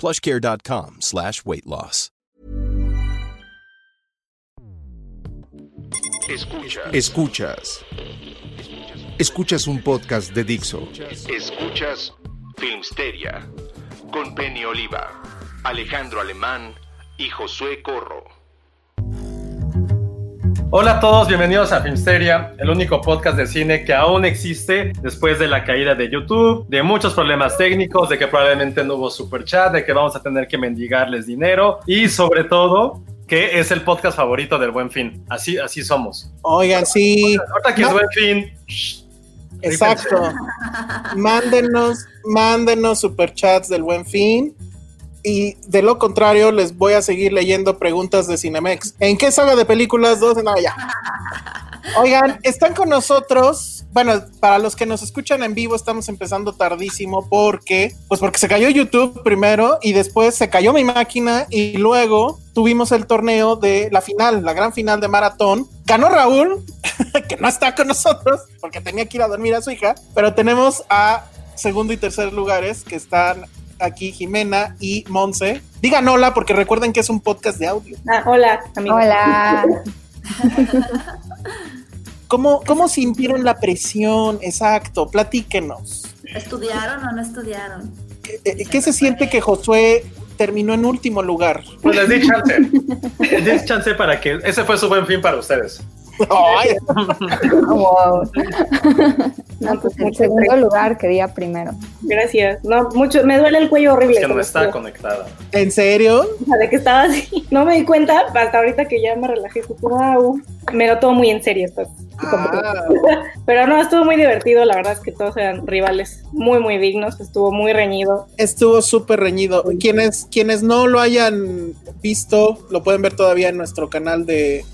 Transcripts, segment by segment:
plushcare.com slash weight loss. Escuchas. Escuchas. Escuchas un podcast de Dixo. Escuchas Filmsteria con Penny Oliva, Alejandro Alemán y Josué Corro. Hola a todos, bienvenidos a Filmsteria, el único podcast de cine que aún existe después de la caída de YouTube, de muchos problemas técnicos, de que probablemente no hubo super chat, de que vamos a tener que mendigarles dinero y sobre todo que es el podcast favorito del Buen Fin. Así, así somos. Oigan, sí. Ahorita que es. Buen Fin. shh, Exacto. mándenos, mándenos superchats del buen fin. Y de lo contrario, les voy a seguir leyendo preguntas de Cinemex. ¿En qué saga de películas? Dos, no, ya. Oigan, están con nosotros. Bueno, para los que nos escuchan en vivo, estamos empezando tardísimo porque, pues porque se cayó YouTube primero y después se cayó mi máquina y luego tuvimos el torneo de la final, la gran final de maratón. Ganó Raúl, que no está con nosotros porque tenía que ir a dormir a su hija, pero tenemos a segundo y tercer lugares que están aquí Jimena y Monse. Digan hola porque recuerden que es un podcast de audio. Ah, hola, amigos. Hola. ¿Cómo, ¿Cómo sintieron la presión? Exacto, platíquenos. ¿Estudiaron o no estudiaron? ¿Qué, eh, qué se siente que Josué terminó en último lugar? Pues les di chance. les di chance para que ese fue su buen fin para ustedes. Ay, Wow. No, pues en segundo lugar quería primero. Gracias. No, mucho, me duele el cuello horrible. Es que no está conectada. ¿En serio? O sea, de que estaba así. No me di cuenta hasta ahorita que ya me relajé. Wow. Me lo tomo muy en serio esto. Ah, Pero no, estuvo muy divertido. La verdad es que todos eran rivales muy, muy dignos. Estuvo muy reñido. estuvo súper reñido. Quienes, quienes no lo hayan visto, lo pueden ver todavía en nuestro canal de,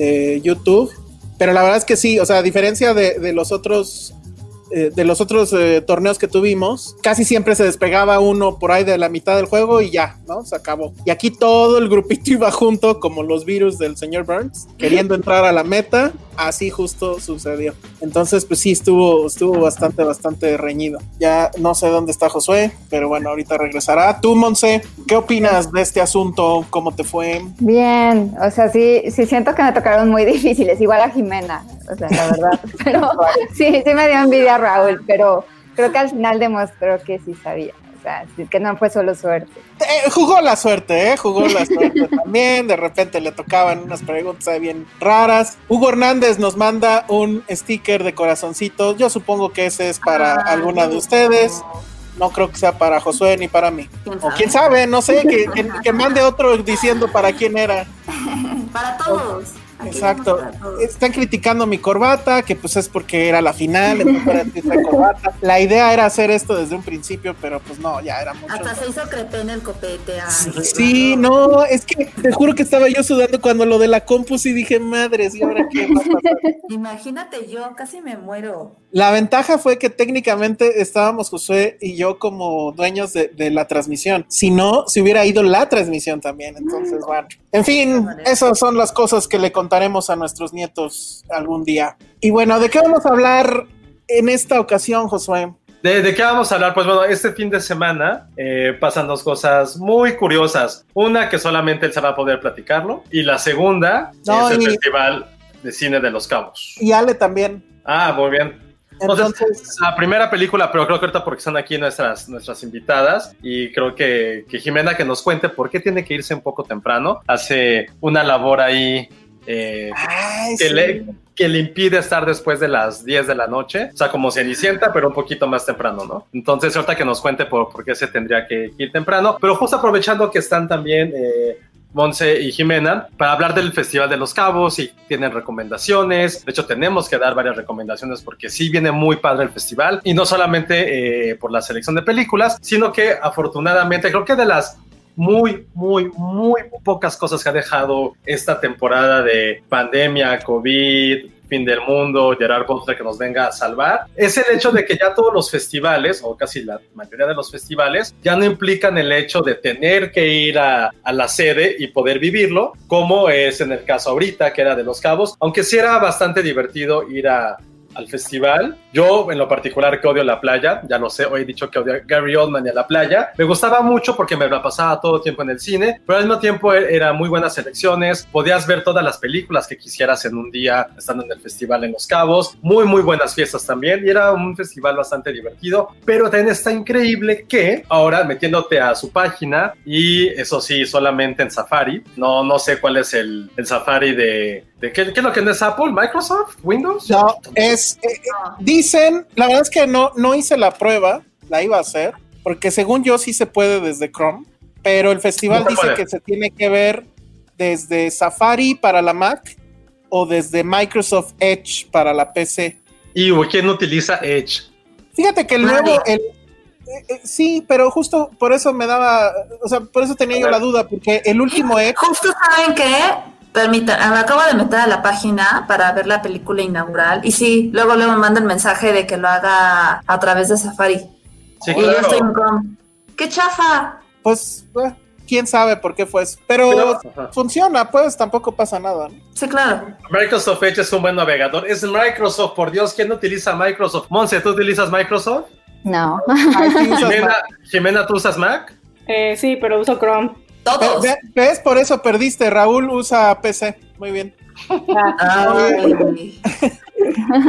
de YouTube. Pero la verdad es que sí, o sea, a diferencia de, de los otros eh, de los otros eh, torneos que tuvimos, casi siempre se despegaba uno por ahí de la mitad del juego y ya, ¿no? Se acabó. Y aquí todo el grupito iba junto, como los virus del señor Burns, queriendo entrar a la meta. Así justo sucedió. Entonces, pues sí, estuvo, estuvo bastante, bastante reñido. Ya no sé dónde está Josué, pero bueno, ahorita regresará. Tú, Monse, ¿qué opinas de este asunto? ¿Cómo te fue? Bien, o sea, sí, sí siento que me tocaron muy difíciles, igual a Jimena, o sea, la verdad. Pero sí, sí me dio envidia Raúl, pero creo que al final demostró que sí sabía. O sea, que no fue solo suerte. Eh, jugó la suerte, ¿eh? Jugó la suerte también. De repente le tocaban unas preguntas bien raras. Hugo Hernández nos manda un sticker de corazoncitos. Yo supongo que ese es para Ah, alguna de ustedes. No creo que sea para Josué ni para mí. ¿Quién O quién sabe, no sé, que, que- que mande otro diciendo para quién era. Para todos. Aquí Exacto. Están criticando mi corbata, que pues es porque era la final, entonces corbata. La idea era hacer esto desde un principio, pero pues no, ya era mucho. Hasta se hizo crepé en el copete. ay, Sí, no, es que te juro que estaba yo sudando cuando lo de la compus y dije, madres, ¿y ahora qué va a pasar? Imagínate, yo casi me muero. La ventaja fue que técnicamente estábamos Josué y yo como dueños de, de la transmisión. Si no, se hubiera ido la transmisión también. Entonces, bueno. En fin, esas son las cosas que le contaremos a nuestros nietos algún día. Y bueno, ¿de qué vamos a hablar en esta ocasión, Josué? ¿De, de qué vamos a hablar? Pues bueno, este fin de semana eh, pasan dos cosas muy curiosas. Una que solamente él se va a poder platicarlo. Y la segunda No, es el y- Festival de Cine de los Cabos. Y Ale también. Ah, muy bien. Entonces, la primera película, pero creo que ahorita porque están aquí nuestras, nuestras invitadas y creo que, que Jimena que nos cuente por qué tiene que irse un poco temprano. Hace una labor ahí eh, Ay, que, sí. le, que le impide estar después de las 10 de la noche, o sea, como Cenicienta, pero un poquito más temprano, ¿no? Entonces, ahorita que nos cuente por, por qué se tendría que ir temprano, pero justo aprovechando que están también... Eh, Monse y Jimena para hablar del Festival de los Cabos y tienen recomendaciones. De hecho, tenemos que dar varias recomendaciones porque sí viene muy padre el festival y no solamente eh, por la selección de películas, sino que afortunadamente creo que de las muy, muy, muy pocas cosas que ha dejado esta temporada de pandemia, COVID, fin del mundo, Gerard Butler que nos venga a salvar, es el hecho de que ya todos los festivales, o casi la mayoría de los festivales, ya no implican el hecho de tener que ir a, a la sede y poder vivirlo, como es en el caso ahorita, que era de Los Cabos, aunque sí era bastante divertido ir a, al festival. Yo, en lo particular, que odio la playa, ya lo sé, hoy he dicho que odio a Gary Oldman y a la playa. Me gustaba mucho porque me la pasaba todo el tiempo en el cine, pero al mismo tiempo e- era muy buenas selecciones. Podías ver todas las películas que quisieras en un día estando en el festival en Los Cabos. Muy, muy buenas fiestas también. Y era un festival bastante divertido. Pero también está increíble que ahora metiéndote a su página y eso sí, solamente en Safari. No, no sé cuál es el, el Safari de, de ¿qué, qué es lo que no es Apple, Microsoft, Windows. No, es. eh, eh, dicen, la verdad es que no, no hice la prueba, la iba a hacer, porque según yo sí se puede desde Chrome, pero el festival No dice puede. que se tiene que ver desde Safari para la Mac o desde Microsoft Edge para la PC. Y ¿quién utiliza Edge? Fíjate que el Nadie. nuevo, el, eh, eh, sí, pero justo por eso me daba, o sea, por eso tenía yo la duda, porque el último Edge, Justo saben que, permítanme, me acabo de meter a la página para ver la película inaugural y sí, luego luego me manda el mensaje de que lo haga a través de Safari. Sí, y yo estoy en Chrome. ¡Qué chafa! pues, eh, quién sabe por qué fue eso. Pero, funciona, pues tampoco pasa nada. ¿no? Sí, claro. Microsoft Edge es un buen navegador. Es Microsoft, por Dios, ¿quién utiliza Microsoft? Monse, ¿tú utilizas Microsoft? No. Ay, Jimena. Jimena, ¿tú usas Mac? Eh, sí, pero uso Chrome. Todos. Ve- ve- ¿Ves? Por eso perdiste. Raúl usa PC. Muy bien. Ay.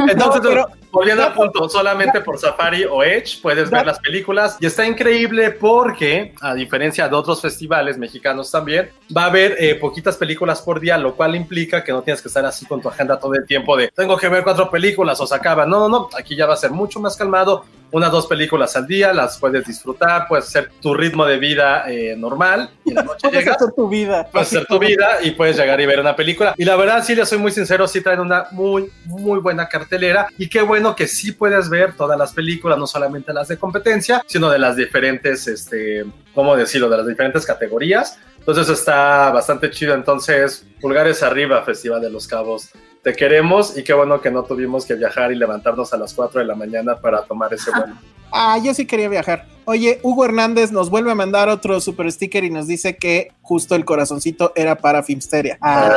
Entonces, No, volviendo al punto, solamente por Safari o Edge puedes ver las películas y está increíble porque, a diferencia de otros festivales mexicanos también, va a haber eh, poquitas películas por día, lo cual implica que no tienes que estar así con tu agenda todo el tiempo de tengo que ver cuatro películas o se acaba. No, no, no, aquí ya va a ser mucho más calmado. Unas dos películas al día, las puedes disfrutar, puedes hacer tu ritmo de vida eh, normal y en la noche Puedes llegas. hacer tu vida. Puedes hacer tu vida y puedes llegar y ver una película. Y la verdad, sí, les soy muy sincero, sí traen una muy, muy buena cartelera. Y qué bueno que sí puedes ver todas las películas, no solamente las de competencia, sino de las diferentes, este, ¿cómo decirlo? De las diferentes categorías. Entonces está bastante chido. Entonces, pulgares arriba, Festival de los Cabos. Te queremos y qué bueno que no tuvimos que viajar y levantarnos a las 4 de la mañana para tomar ese vuelo. Ah, yo sí quería viajar. Oye, Hugo Hernández nos vuelve a mandar otro super sticker y nos dice que justo el corazoncito era para Filmsteria. Ah,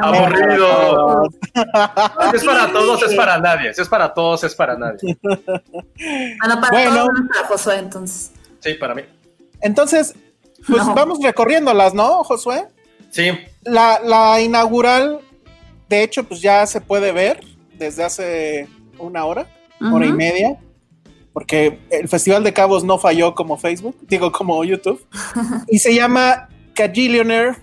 ¡Aburrido! Es para todos, es para nadie. Si es para todos, es para nadie. Bueno, para Bueno. todos para Josué, entonces. Sí, para mí. Entonces, pues No. vamos recorriéndolas, ¿no, Josué? Sí, La, la inaugural, de hecho, pues ya se puede ver desde hace una hora, hora y media, porque el Festival de Cabos no falló como Facebook, digo como YouTube, y se llama Cajillionaire.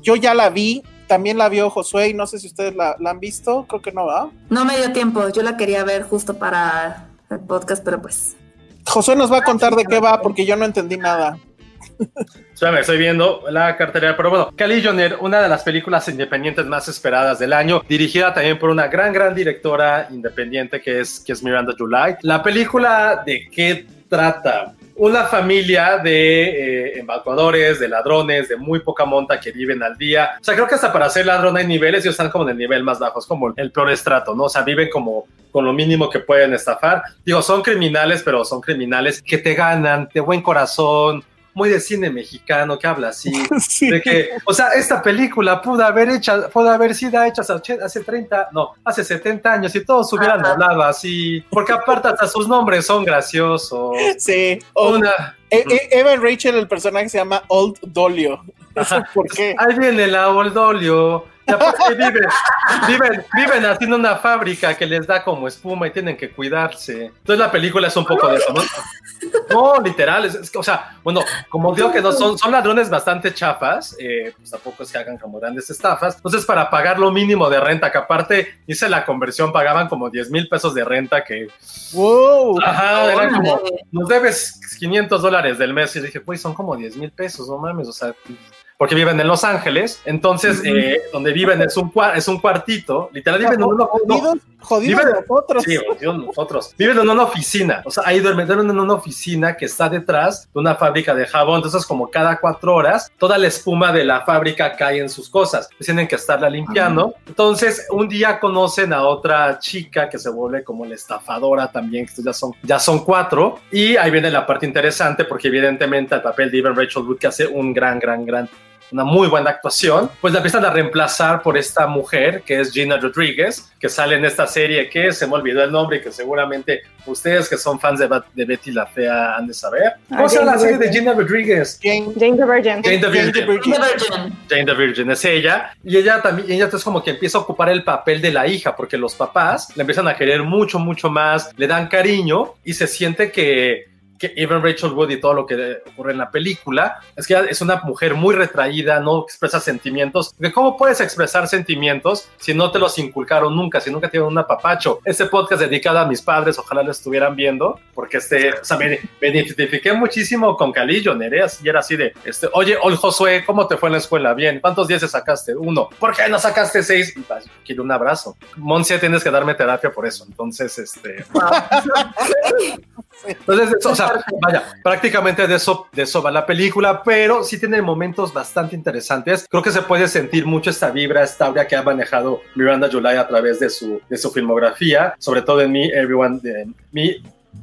Yo ya la vi, también la vio Josué, y no sé si ustedes la, la han visto, creo que no va. No me dio tiempo, yo la quería ver justo para el podcast, pero pues. Josué nos va a contar de qué va, porque yo no entendí nada. Espérame, estoy viendo la cartelera, pero bueno, Cali Joner, una de las películas independientes más esperadas del año, dirigida también por una gran, gran directora independiente que es, que es Miranda July. La película de qué trata? Una familia de eh, embaucadores, de ladrones, de muy poca monta que viven al día. O sea, creo que hasta para ser ladrón hay niveles y están como en el nivel más bajo, es como el peor estrato, ¿no? O sea, viven como con lo mínimo que pueden estafar. Digo, son criminales, pero son criminales que te ganan, de buen corazón, muy de cine mexicano que habla así, Sí. de que, o sea, esta película pudo haber hecha, pudo haber sido hecha hace, hace 30, no, hace 70 años y todos hubieran Ajá. hablado así, porque aparte hasta sus nombres son graciosos. Sí. O- Una, E- E- Evan Rachel, el personaje se llama Old Dolio. ¿Eso Ajá. por qué? ahí viene la Y aparte viven, viven, viven haciendo una fábrica que les da como espuma y tienen que cuidarse. Entonces la película es un poco de eso, ¿no? No, literal, es, o sea, bueno, como digo que no son, son ladrones bastante chafas, eh, pues tampoco es que hagan como grandes estafas. Entonces, para pagar lo mínimo de renta, que aparte hice la conversión, pagaban como 10 mil pesos de renta, que ¡Wow! Ajá, eran como, nos debes 500 dólares del mes. Y dije, pues son como 10 mil pesos, no mames, o sea, porque viven en Los Ángeles. Entonces, eh, donde viven es un, es un cuartito, literal, viven en una, no, Jodidos, Viven- nosotros. Sí, jodidos nosotros. Viven en una oficina. O sea, ahí duermen, duermen en una oficina que está detrás de una fábrica de jabón. Entonces, como cada cuatro horas, toda la espuma de la fábrica cae en sus cosas. Pues tienen que estarla limpiando. Entonces, un día conocen a otra chica que se vuelve como la estafadora también, que ya son, ya son cuatro. Y ahí viene la parte interesante, porque evidentemente el papel de Evan Rachel Wood, que hace un gran, gran, gran una muy buena actuación, pues la empiezan a reemplazar por esta mujer que es Gina Rodriguez, que sale en esta serie que se me olvidó el nombre y que seguramente ustedes que son fans de, de Betty la Fea han de saber. ¿Cómo Ah, se llama la Jane serie de Virgin. Gina Rodriguez? Jane, Jane the Virgin. Jane the Jane the Virgin. Virgin. The Virgin. Jane the Virgin es ella y ella también ella es como que empieza a ocupar el papel de la hija porque los papás la empiezan a querer mucho mucho más le dan cariño y se siente que que Evan Rachel Wood y todo lo que ocurre en la película es que es una mujer muy retraída, no expresa sentimientos. De ¿Cómo puedes expresar sentimientos si no te los inculcaron nunca, si nunca tienen un apapacho? Este podcast dedicado a mis padres, ojalá lo estuvieran viendo, porque este, o sea, me, me identifiqué muchísimo con Calillo, Nereas, y era así de, este, oye, Ol Josué, ¿cómo te fue en la escuela? Bien, ¿cuántos días te sacaste? Uno. ¿Por qué no sacaste seis? Quiero un abrazo. Monse, tienes que darme terapia por eso. Entonces, este, entonces, eso, o sea, vaya, prácticamente de eso, de eso va la película, pero sí tiene momentos bastante interesantes. Creo que se puede sentir mucho esta vibra, esta aura que ha manejado Miranda July a través de su, de su filmografía, sobre todo en Me, Everyone, de Me,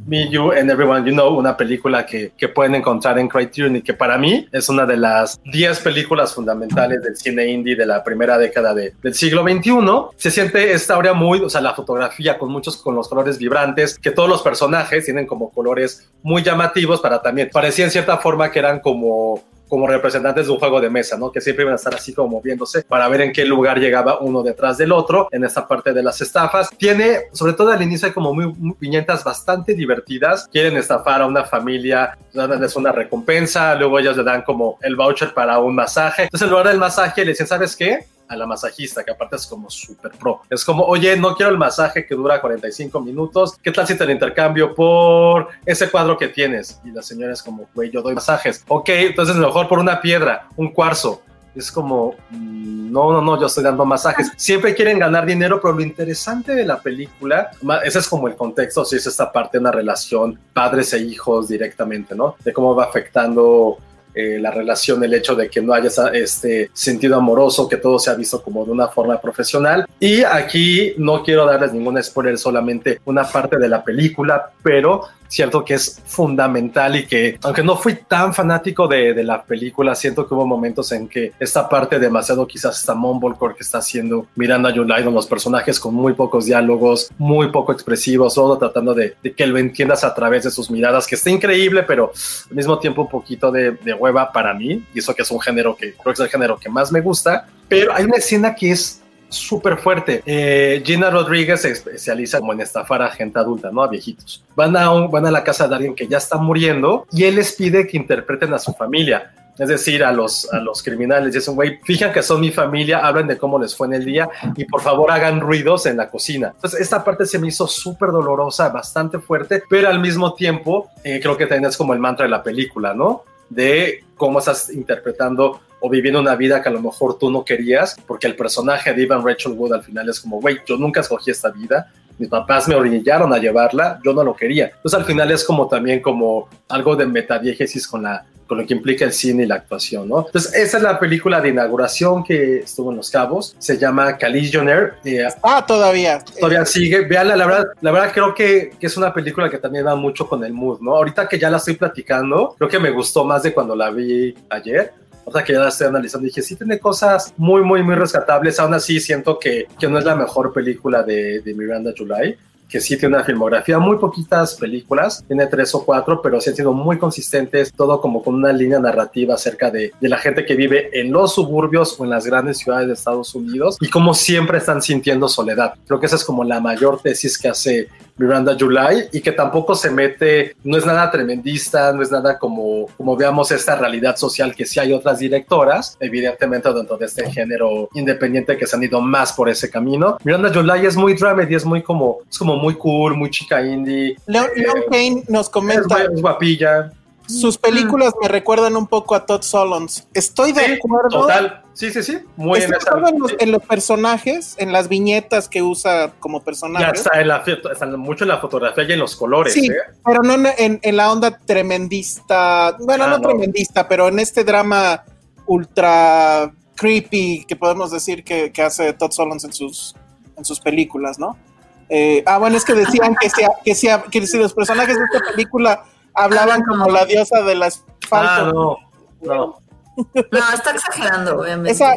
Me, You and Everyone You Know, una película que, que pueden encontrar en Criterion y que para mí es una de las 10 películas fundamentales del cine indie de la primera década de- del siglo XXI. Se siente esta aura muy, o sea, la fotografía con muchos, con los colores vibrantes, que todos los personajes tienen como colores muy llamativos para también, parecía en cierta forma que eran como como representantes de un juego de mesa, ¿no? Que siempre iban a estar así como moviéndose para ver en qué lugar llegaba uno detrás del otro en esta parte de las estafas. Tiene, sobre todo al inicio, hay como muy, muy viñetas bastante divertidas. Quieren estafar a una familia, darles una recompensa, luego ellos le dan como el voucher para un masaje. Entonces, en lugar del masaje, le dicen, ¿sabes qué? A la masajista, que aparte es como súper pro. Es como, oye, no quiero el masaje que dura 45 minutos, ¿qué tal si te lo intercambio por ese cuadro que tienes? Y la señora es como, güey, yo doy masajes. Ok, entonces mejor por una piedra, un cuarzo. Es como, mm, no, no, no, yo estoy dando masajes. Siempre quieren ganar dinero, pero lo interesante de la película, ese es como el contexto, si es esta parte de una relación padres e hijos directamente, ¿no? De cómo va afectando eh, la relación, el hecho de que no haya este sentido amoroso, que todo se ha visto como de una forma profesional. Y aquí no quiero darles ningún spoiler, solamente una parte de la película, pero cierto que es fundamental y que, aunque no fui tan fanático de, de la película, siento que hubo momentos en que esta parte demasiado quizás está Mumblecore que está haciendo Miranda July, con los personajes con muy pocos diálogos, muy poco expresivos, todo tratando de, de que lo entiendas a través de sus miradas, que está increíble, pero al mismo tiempo un poquito de, de hueva para mí, y eso que es un género que creo que es el género que más me gusta, pero hay una escena que es súper fuerte. Eh, Gina Rodríguez se especializa como en estafar a gente adulta, ¿no? A viejitos. Van a, un- van a la casa de alguien que ya está muriendo y él les pide que interpreten a su familia. Es decir, a los, a los criminales. Dicen, güey, fijan que son mi familia, hablen de cómo les fue en el día y por favor hagan ruidos en la cocina. Entonces, esta parte se me hizo súper dolorosa, bastante fuerte, pero al mismo tiempo, eh, creo que también es como el mantra de la película, ¿no? De cómo estás interpretando o viviendo una vida que a lo mejor tú no querías, porque el personaje de Ivan Rachel Wood al final es como, güey, yo nunca escogí esta vida, mis papás me orillaron a llevarla, yo no lo quería. Entonces al final es como también como algo de metadiegesis con la con lo que implica el cine y la actuación, ¿no? Entonces, esa es la película de inauguración que estuvo en Los Cabos, se llama Caligionaire, eh, Ah, todavía. todavía sigue. Veanla, la verdad, la verdad creo que, que es una película que también va mucho con el mood, ¿no? Ahorita que ya la estoy platicando, creo que me gustó más de cuando la vi ayer. Ahorita que ya la estoy analizando, dije, sí tiene cosas muy, muy, muy rescatables. Aún así, siento que, que no es la mejor película de, de Miranda July. Que sí tiene una filmografía, muy poquitas películas, tiene tres o cuatro, pero sí han sido muy consistentes, todo como con una línea narrativa acerca de, de la gente que vive en los suburbios o en las grandes ciudades de Estados Unidos y como siempre están sintiendo soledad. Creo que esa es como la mayor tesis que hace Miranda July y que tampoco se mete, no es nada tremendista, no es nada como, como veamos esta realidad social que sí hay otras directoras, evidentemente dentro de este género independiente que se han ido más por ese camino. Miranda July es muy dramedy, es muy como, es como muy cool, muy chica indie. Leon, Leon Kane nos comenta. Es, es guapilla. Sus películas me recuerdan un poco a Todd Solondz. Estoy de Sí, acuerdo. Total. Sí, sí, sí. Muy en Estoy acuerdo en los, en los personajes, en las viñetas que usa como Ya está, en la, está mucho en la fotografía y en los colores. Sí, ¿eh? pero no en, en- en la onda tremendista, bueno, Ah, no, no. tremendista, pero en este drama ultra creepy que podemos decir que, que hace Todd Solondz en sus, en sus películas, ¿no? Eh, ah, bueno, es que decían que, sea, que, sea, que si los personajes de esta película hablaban como la diosa del Ah, asfalto. no. No. No, está exagerando, obviamente. Esa-.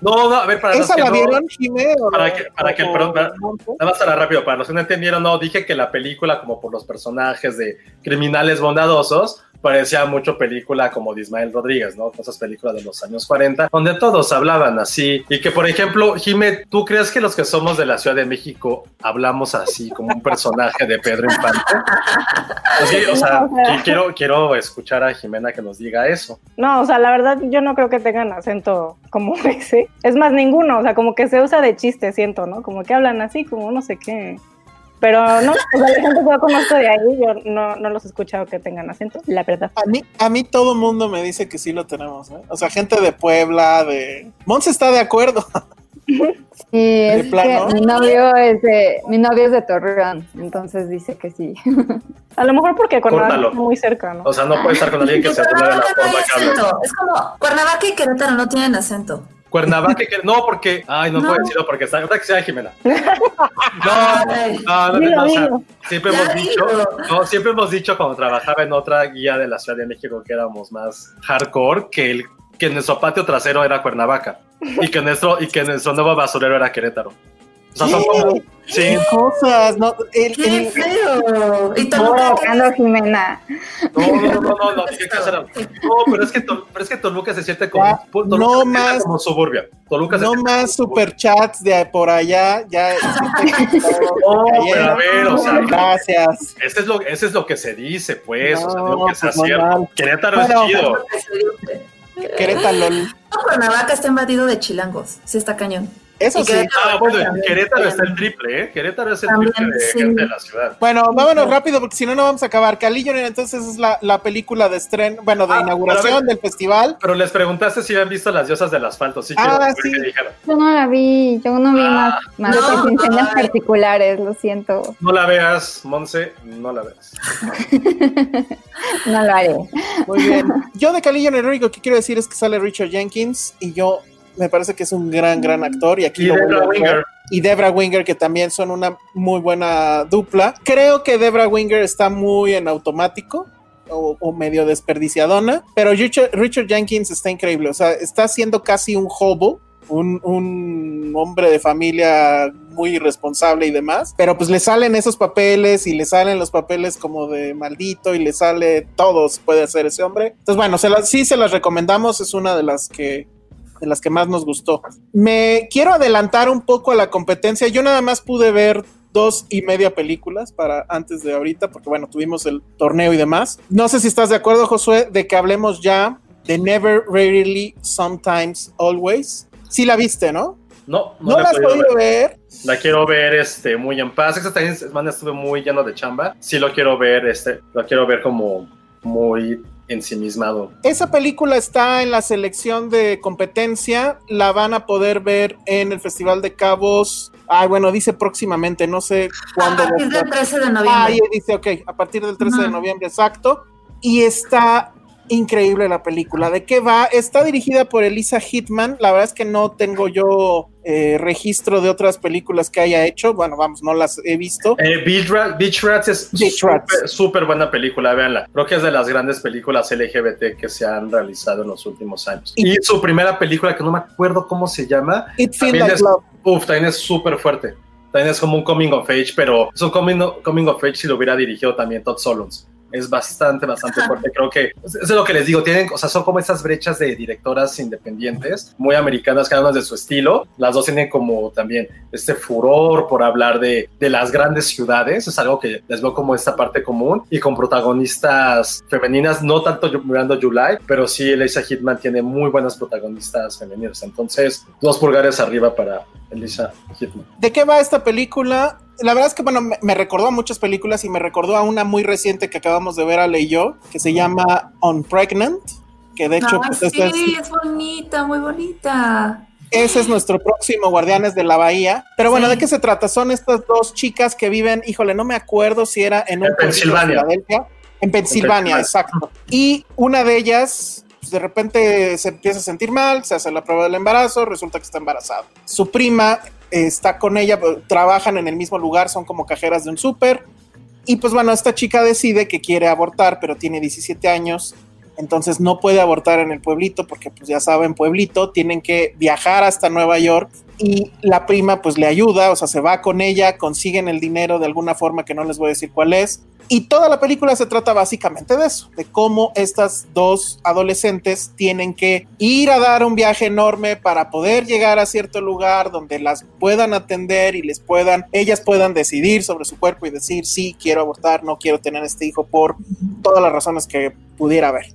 No, no, a ver, para los ¿Esa que la no- vieron, Jimé? o Para que, para que, ¿O- perdón, para- nada más para rápido, para los que no entendieron, no, dije que la película, como por los personajes de criminales bondadosos, parecía mucho película como de Ismael Rodríguez, ¿no? Esas películas de los años 40, donde todos hablaban así. Y que, por ejemplo, Jime, ¿tú crees que los que somos de la Ciudad de México hablamos así, como un personaje de Pedro Infante? Así, o sea, qui- quiero, quiero escuchar a Jimena que nos diga eso. No, o sea, la verdad yo no creo que tengan acento como ese. Es más, ninguno, o sea, como que se usa de chiste, siento, ¿no? Como que hablan así, como no sé qué. Pero no, o sea, la gente que yo conozco de ahí, yo no, no los he escuchado que tengan acento, la verdad. A mí, a mí todo el mundo me dice que sí lo tenemos, ¿eh? O sea, gente de Puebla, de... Monse está de acuerdo. Sí, es plano? que mi novio es de, mi novio es de Torreón, entonces dice que sí. A lo mejor porque Córtalo. está muy cerca, ¿no? O sea, no puede estar con alguien que se de la Cuernavaca forma que habla. acento. Es como Cuernavaca y Querétaro no tienen acento. Cuernavaca, que no, porque. Ay, no, No. puedo decirlo porque está. Que sea Jimena. No, no, no, no, o sea, dilo. siempre hemos dicho, no, siempre hemos dicho cuando trabajaba en otra guía de la Ciudad de México que éramos más hardcore, que el que nuestro patio trasero era Cuernavaca y que nuestro y que nuestro nuevo basurero era Querétaro. O sea, son como, sí, ¿Qué cosas? No, el- ¡Qué el- feo! Y No, Toluca. Carlos Jimena. no, no, no, no, no, que no, pero es que, Tol- pero es que Toluca se siente como, Ya, Toluca no se más- como suburbia. Toluca se no siente más superchats de por allá, ya. No, pero a ver, o sea, Gracias. Ese es lo, ese es lo que se dice, pues. o sea, No, digo que sea pues, no. Querétaro Bueno, es chido. Querétaro. No, Cuernavaca está invadido de chilangos. Sí, está cañón. Eso sí. Querétaro Ah, bueno, en también. Querétaro está el triple, ¿eh? Querétaro es el También, triple de sí. gente de la ciudad. Bueno, vámonos rápido porque si no, no vamos a acabar. Cali Junior, entonces es la, la película de estreno, bueno, de Ah, inauguración ver. del festival. Pero les preguntaste si habían visto las diosas del asfalto. Sí, Ah, sí. Yo no la vi, yo no vi más, más no, ay. particulares, lo siento, No la veas, Monse, no la veas. no lo haré. Muy bien. Yo de Cali Junior, lo único que quiero decir es que sale Richard Jenkins y yo me parece que es un gran, gran actor. Y aquí Y lo Debra. Winger. y Debra Winger, que también son una muy buena dupla. Creo que Debra Winger está muy en automático. O, o medio desperdiciadona, pero Richard, Richard Jenkins está increíble, o sea, está haciendo casi un hobo, un, un hombre de familia muy irresponsable y demás, pero pues le salen esos papeles y le salen los papeles como de maldito y le sale todos puede hacer ese hombre. Entonces, bueno, se las, sí se las recomendamos, es una de las que de las que más nos gustó. Me quiero adelantar un poco a la competencia. Yo nada más pude ver dos y media películas para antes de ahorita, porque bueno, tuvimos el torneo y demás. No sé si estás de acuerdo, Josué, de que hablemos ya de Never, Rarely, Sometimes, Always. Sí la viste, ¿no? No, no, No, la has podido ver. ver. La quiero ver este, muy en paz. Esta semana estuve muy lleno de chamba. Sí lo quiero ver, este, lo quiero ver como muy ensimismado. Esa película está en la selección de competencia. La van a poder ver en el Festival de Cabos. Ay, bueno, dice próximamente, no sé A cuándo. va a partir del 13 de Ah, noviembre. ahí dice, ok, a partir del 13 de noviembre, exacto. Y está increíble la película. ¿De qué va? Está dirigida por Elisa Hitman. La verdad es que no tengo yo eh, registro de otras películas que haya hecho. Bueno, vamos, no las he visto. Eh, Beach, Rat- Beach Rats es súper buena película, véanla. Creo que es de las grandes películas LGBT que se han realizado en los últimos años. Y- Y, su primera película, que no me acuerdo cómo se llama, It también Like es, Love. uf, también es súper fuerte. también es como un coming of age, pero es un coming, coming of age si lo hubiera dirigido también Todd Solons es bastante, bastante fuerte. Creo que eso es lo que les digo. Tienen, o sea, son como esas brechas de directoras independientes, muy americanas, cada una de su estilo. Las dos tienen como también este furor por hablar de, de las grandes ciudades. Es algo que les veo como esta parte común y con protagonistas femeninas, no tanto mirando July, pero sí Elisa Hitman tiene muy buenas protagonistas femeninas. Entonces, dos pulgares arriba para Elisa Hitman. ¿De qué va esta película? La verdad es que, bueno, me, recordó a muchas películas y me recordó a una muy reciente que acabamos de ver, Ale y yo, que se llama On Pregnant, que de hecho... pues, sí, es, bonita, muy bonita. Ese es nuestro próximo Guardianes de la Bahía. Pero bueno, ¿de qué se trata? Son estas dos chicas que viven, híjole, no me acuerdo si era en, un Pensilvania. En Pensilvania, exacto. Y una de ellas pues, de repente se empieza a sentir mal, se hace la prueba del embarazo, resulta que está embarazada. Su prima está con ella, trabajan en el mismo lugar, son como cajeras de un súper. Y pues bueno, esta chica decide que quiere abortar, pero tiene 17 años, entonces no puede abortar en el pueblito porque pues ya saben, pueblito, tienen que viajar hasta Nueva York y la prima pues le ayuda, o sea, se va con ella, consiguen el dinero de alguna forma que no les voy a decir cuál es, y toda la película se trata básicamente de eso, de cómo estas dos adolescentes tienen que ir a dar un viaje enorme para poder llegar a cierto lugar donde las puedan atender y les puedan, ellas puedan decidir sobre su cuerpo y decir, sí, quiero abortar, no quiero tener este hijo por todas las razones que pudiera haber.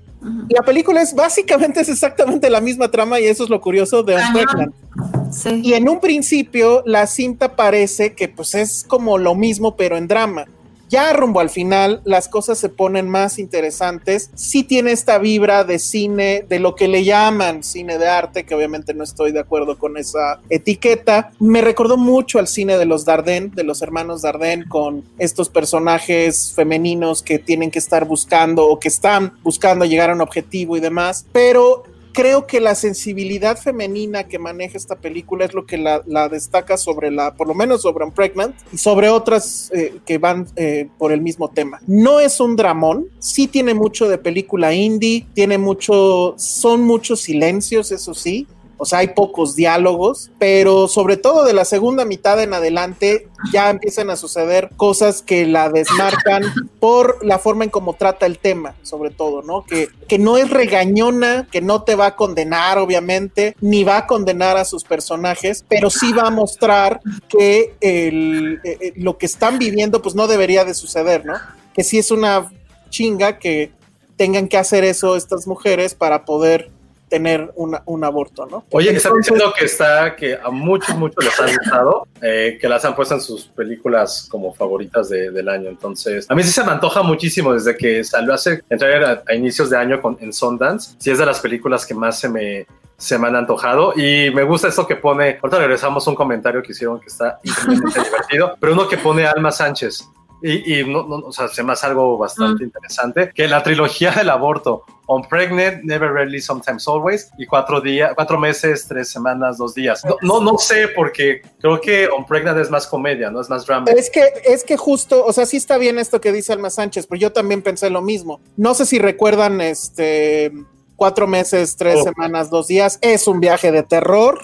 La película es básicamente es exactamente la misma trama y eso es lo curioso de Un Y en un principio la cinta parece que pues es como lo mismo pero en drama ya rumbo al final las cosas se ponen más interesantes. Sí tiene esta vibra de cine, de lo que le llaman cine de arte, que obviamente no estoy de acuerdo con esa etiqueta. Me recordó mucho al cine de los Dardenne, de los hermanos Dardenne, con estos personajes femeninos que tienen que estar buscando o que están buscando llegar a un objetivo y demás. Pero creo que la sensibilidad femenina que maneja esta película es lo que la, destaca sobre la, por lo menos sobre Pregnant y sobre otras eh, que van eh, por el mismo tema. No es un dramón, sí tiene mucho de película indie, tiene mucho, son muchos silencios, eso sí, o sea, hay pocos diálogos, pero sobre todo de la segunda mitad en adelante ya empiezan a suceder cosas que la desmarcan por la forma en cómo trata el tema, sobre todo, ¿no? Que, que no es regañona, que no te va a condenar, obviamente, ni va a condenar a sus personajes, pero sí va a mostrar que el, eh, eh, lo que están viviendo, pues no debería de suceder, ¿no? Que sí es una chinga que tengan que hacer eso estas mujeres para poder tener un aborto, ¿no? Oye, que están diciendo que está, que a muchos, muchos les ha gustado, eh, que las han puesto en sus películas como favoritas del año. Entonces, a mí sí se me antoja muchísimo desde que salió hace, entrar a, inicios de año con, en Sundance. Sí es de las películas que más se me, se me han antojado y me gusta esto que pone, ahorita regresamos a un comentario que hicieron que está increíblemente divertido, pero uno que pone Alma Sánchez y, no, o sea, se me hace algo bastante mm. interesante, que la trilogía del aborto, On Pregnant, Never Rarely, Sometimes Always, y cuatro días, cuatro meses, tres semanas, dos días. No, no, sé, porque creo que On Pregnant es más comedia, no es más drama. Es que, es que justo, o sea, sí está bien esto que dice Alma Sánchez, pero yo también pensé lo mismo. No sé si recuerdan este cuatro meses, tres oh. semanas, dos días. Es un viaje de terror.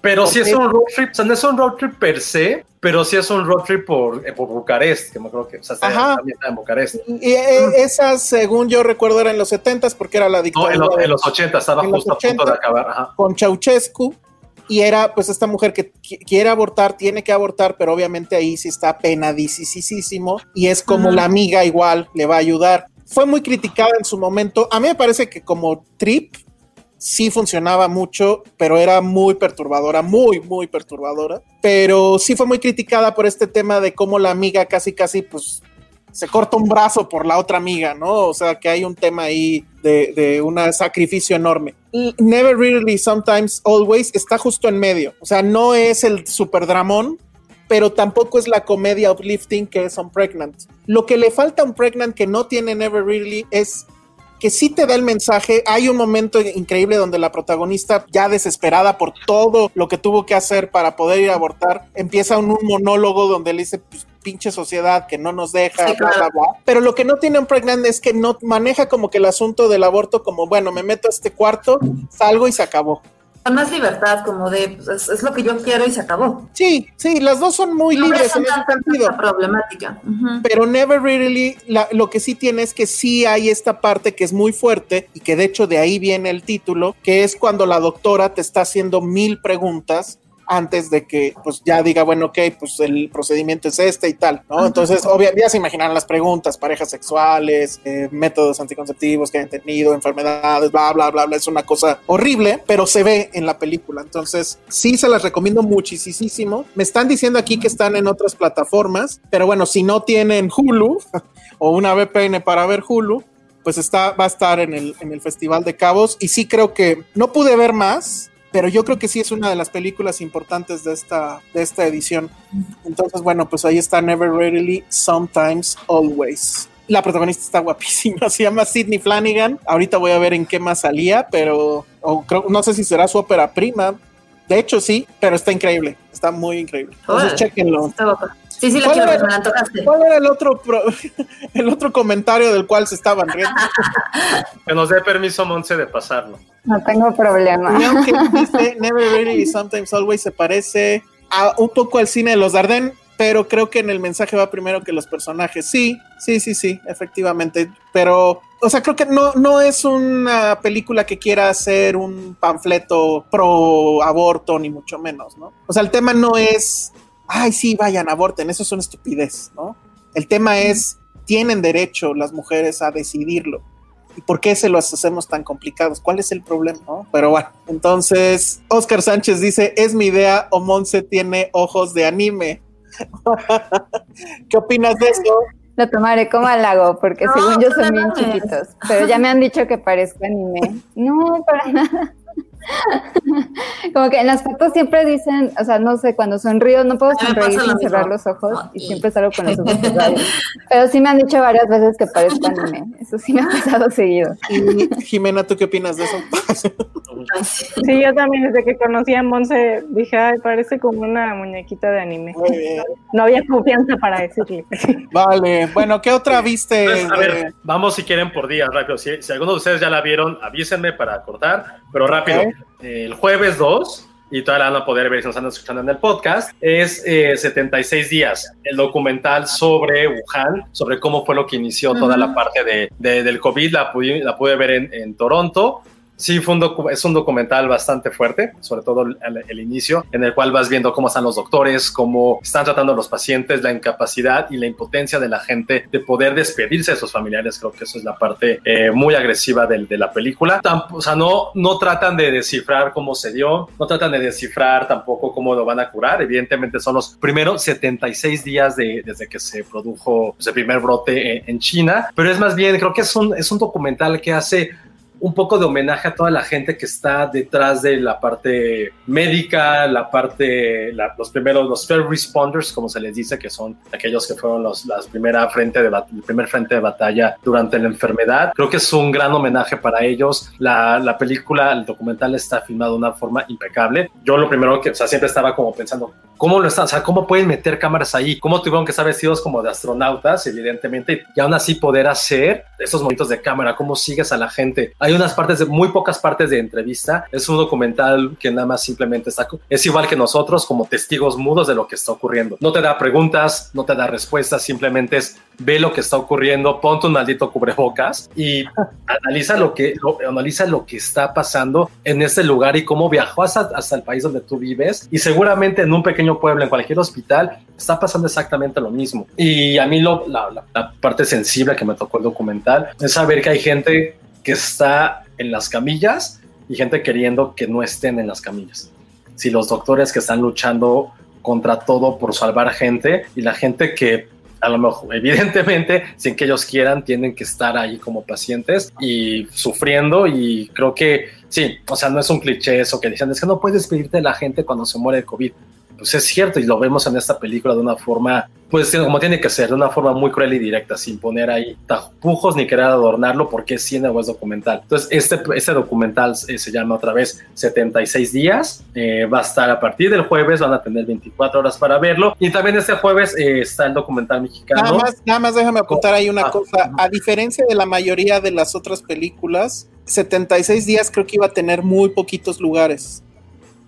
Pero si es un road trip, o sea, no es un road trip per se, pero sí es un road trip por, eh, por Bucarest, que me creo que o sea, también está en Bucarest. Y eh, esa, según yo recuerdo, era en los 70 porque era la dictadura. No, en, los 80 estaba justo a punto de acabar. Ajá. Con Ceausescu. Y era pues esta mujer que quiere abortar, tiene que abortar, pero obviamente ahí sí está penadísimo y es como la amiga igual le va a ayudar. Fue muy criticada en su momento. A mí me parece que como trip sí funcionaba mucho, pero era muy perturbadora, muy, muy perturbadora. Pero sí fue muy criticada por este tema de cómo la amiga casi, casi, pues, se corta un brazo por la otra amiga, ¿no? O sea, que hay un tema ahí de, de un sacrificio enorme. Never Really, Sometimes, Always está justo en medio. O sea, no es el super dramón, pero tampoco es la comedia uplifting que es On Pregnant. Lo que le falta a Un Pregnant que no tiene Never Really es que sí te da el mensaje. Hay un momento increíble donde la protagonista, ya desesperada por todo lo que tuvo que hacer para poder ir a abortar, empieza un, monólogo donde le dice, pues, pinche sociedad que no nos deja, bla, bla, bla. Pero lo que no tiene un pregnant es que no maneja como que el asunto del aborto como, bueno, me meto a este cuarto, salgo y se acabó. Más libertad, como de, pues, es, es lo que yo quiero y se acabó. Sí, sí, las dos son muy No libres en ese sentido. problemática. Pero Never Really, la- lo que sí tiene es que sí hay esta parte que es muy fuerte y que de hecho de ahí viene el título, que es cuando la doctora te está haciendo mil preguntas antes de que pues ya diga, bueno, ok, pues el procedimiento es este y tal, ¿no? Entonces, obviamente, ya se imaginan las preguntas, parejas sexuales, eh, métodos anticonceptivos que hayan tenido, enfermedades, bla, bla, bla, bla, es una cosa horrible, pero se ve en la película, entonces sí se las recomiendo muchísimo. Me están diciendo aquí que están en otras plataformas, pero bueno, si no tienen Hulu o una VPN para ver Hulu, pues está, va a estar en el, en el Festival de Cabos y sí creo que no pude ver más, pero yo creo que sí es una de las películas importantes de esta, de esta edición. Entonces, bueno, pues ahí está Never Really, Sometimes, Always. La protagonista está guapísima, se llama Sidney Flanagan. Ahorita voy a ver en qué más salía, pero o creo, no sé si será su ópera prima. De hecho, sí, pero está increíble, está muy increíble. Entonces, chequenlo. Está guapa. Sí, sí, la ¿Cuál quiero, era? ver, me la antojaste. ¿Cuál era el otro, pro- el otro comentario del cual se estaban riendo? Que nos dé permiso, Monse, de pasarlo. No tengo problema. Leon que dice Never Really y Sometimes Always se parece a un poco al cine de los Darden, pero creo que en el mensaje va primero que los personajes. Sí, sí, sí, sí, efectivamente. Pero, o sea, creo que no, no es una película que quiera hacer un panfleto pro aborto, ni mucho menos, ¿no? O sea, el tema no es, ay, sí, vayan, aborten, eso es una estupidez, ¿no? El tema es, tienen derecho las mujeres a decidirlo. ¿Y por qué se los hacemos tan complicados? ¿Cuál es el problema? no? Pero bueno, entonces Oscar Sánchez dice, es mi idea o Monse tiene ojos de anime. ¿Qué opinas de eso? Lo tomaré como halago, porque No, según yo son no bien chiquitos. Pero ya me han dicho que parezco anime. No, para nada. Como que en las fotos siempre dicen, o sea, no sé, cuando sonrío no puedo A mí me sonreír sin cerrar los ojos y siempre salgo con los ojos cerrados. Pero sí me han dicho varias veces que parezco anime. Eso sí me ha pasado seguido. Y Jimena, ¿tú qué opinas de eso? Sí. Yo también desde que conocí a Monse dije, ay, parece como una muñequita de anime. Muy bien. No había confianza para decirle. Vale, bueno, ¿qué otra viste? Entonces, a ver, vamos si quieren por días, rápido. Si, si alguno de ustedes ya la vieron, avísenme para cortar, pero rápido. El jueves 2, y todavía la van a poder ver si nos están escuchando en el podcast, es eh, 76 días, el documental sobre Wuhan, sobre cómo fue lo que inició toda la parte de, de- del COVID, la pude, la pude ver en, en Toronto. Sí, fue un docu- es un documental bastante fuerte, sobre todo el, el inicio, en el cual vas viendo cómo están los doctores, cómo están tratando a los pacientes, la incapacidad y la impotencia de la gente de poder despedirse de sus familiares. Creo que eso es la parte eh, muy agresiva del- de, la película. Tamp- o sea, no, no tratan de descifrar cómo se dio, no tratan de descifrar tampoco cómo lo van a curar. Evidentemente son los primeros 76 días de- desde que se produjo pues, el primer brote en, en China, pero es más bien, creo que es un, es un documental que hace un poco de homenaje a toda la gente que está detrás de la parte médica, la parte, la- los primeros, los first responders, como se les dice, que son aquellos que fueron los las primera frente de el primer frente de batalla durante la enfermedad. Creo que es un gran homenaje para ellos. La, la película, el documental está filmado de una forma impecable. Yo lo primero que, o sea, siempre estaba como pensando, ¿cómo lo están? O sea, ¿cómo pueden meter cámaras ahí? ¿Cómo tuvieron que estar vestidos como de astronautas, evidentemente? Y aún así poder hacer esos momentos de cámara, cómo sigues a la gente. Hay unas partes de, muy pocas partes de entrevista. Es un documental que nada más simplemente está, es igual que nosotros como testigos mudos de lo que está ocurriendo. No te da preguntas, no te da respuestas, simplemente es ve lo que está ocurriendo, ponte un maldito cubrebocas y analiza lo que, lo- analiza lo que está pasando en este lugar y cómo viajó hasta, hasta el país donde tú vives y seguramente en un pequeño pueblo, en cualquier hospital, está pasando exactamente lo mismo. Y a mí lo, la, la- la parte sensible que me tocó el documental es saber que hay gente que está en las camillas y gente queriendo que no estén en las camillas. Si los doctores que están luchando contra todo por salvar gente y la gente que a lo mejor, evidentemente, sin que ellos quieran, tienen que estar ahí como pacientes y sufriendo y creo que sí, o sea, no es un cliché eso que dicen, es que no puedes despedirte de la gente cuando se muere de COVID. Pues es cierto y lo vemos en esta película de una forma, pues como tiene que ser, de una forma muy cruel y directa, sin poner ahí tapujos ni querer adornarlo porque es cine o es documental. Entonces, este, este documental eh, se llama otra vez 76 días, eh, va a estar a partir del jueves, van a tener 24 horas para verlo y también este jueves eh, está el documental mexicano. Nada más, nada más déjame apuntar ahí una Ah, cosa. A diferencia de la mayoría de las otras películas, 76 días creo que iba a tener muy poquitos lugares.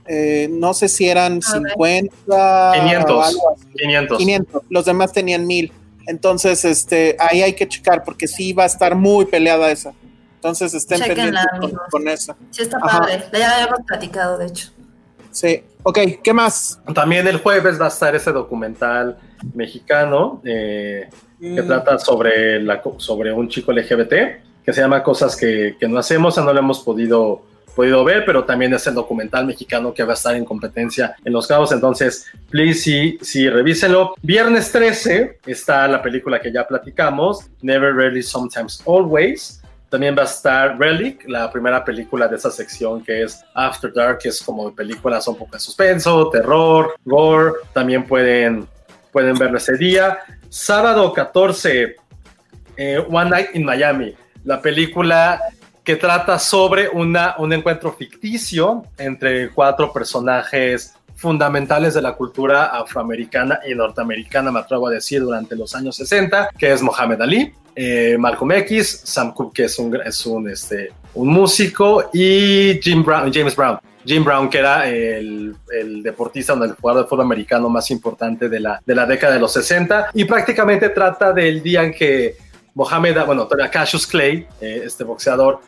Eh, no sé si eran A ver. 50 500. o algo así. 500. 500. Los demás tenían 1000. Entonces, este, ahí hay que checar porque sí va a estar muy peleada esa. Entonces, estén Chequenla, pendientes con, con esa. Sí, está Ajá. padre. Ya habíamos platicado, de hecho. Sí. Ok, ¿qué más? También el jueves va a estar ese documental mexicano eh, que Mm, trata sobre, la, sobre un chico LGBT que se llama Cosas que, que no hacemos, ya no lo hemos podido, podido ver, pero también es el documental mexicano que va a estar en competencia en Los Cabos. Entonces, please, sí, sí, revísenlo. Viernes 13 está la película que ya platicamos, Never, Rarely, Sometimes, Always. También va a estar Relic, la primera película de esa sección que es After Dark, que es como películas un poco de suspenso, terror, gore. También pueden, pueden verlo ese día. Sábado 14, eh, One Night in Miami, la película que trata sobre una, un encuentro ficticio entre cuatro personajes fundamentales de la cultura afroamericana y norteamericana, me atrevo a decir, durante los años 60, que es Mohamed Ali, eh, Malcolm X, Sam Cooke, que es este, un músico, y Jim Brown, James Brown. Jim Brown, que era el, el deportista, el jugador de fútbol americano más importante de la, de la década de los 60, y prácticamente trata del día en que Mohamed, bueno, Cassius Clay, eh, este boxeador,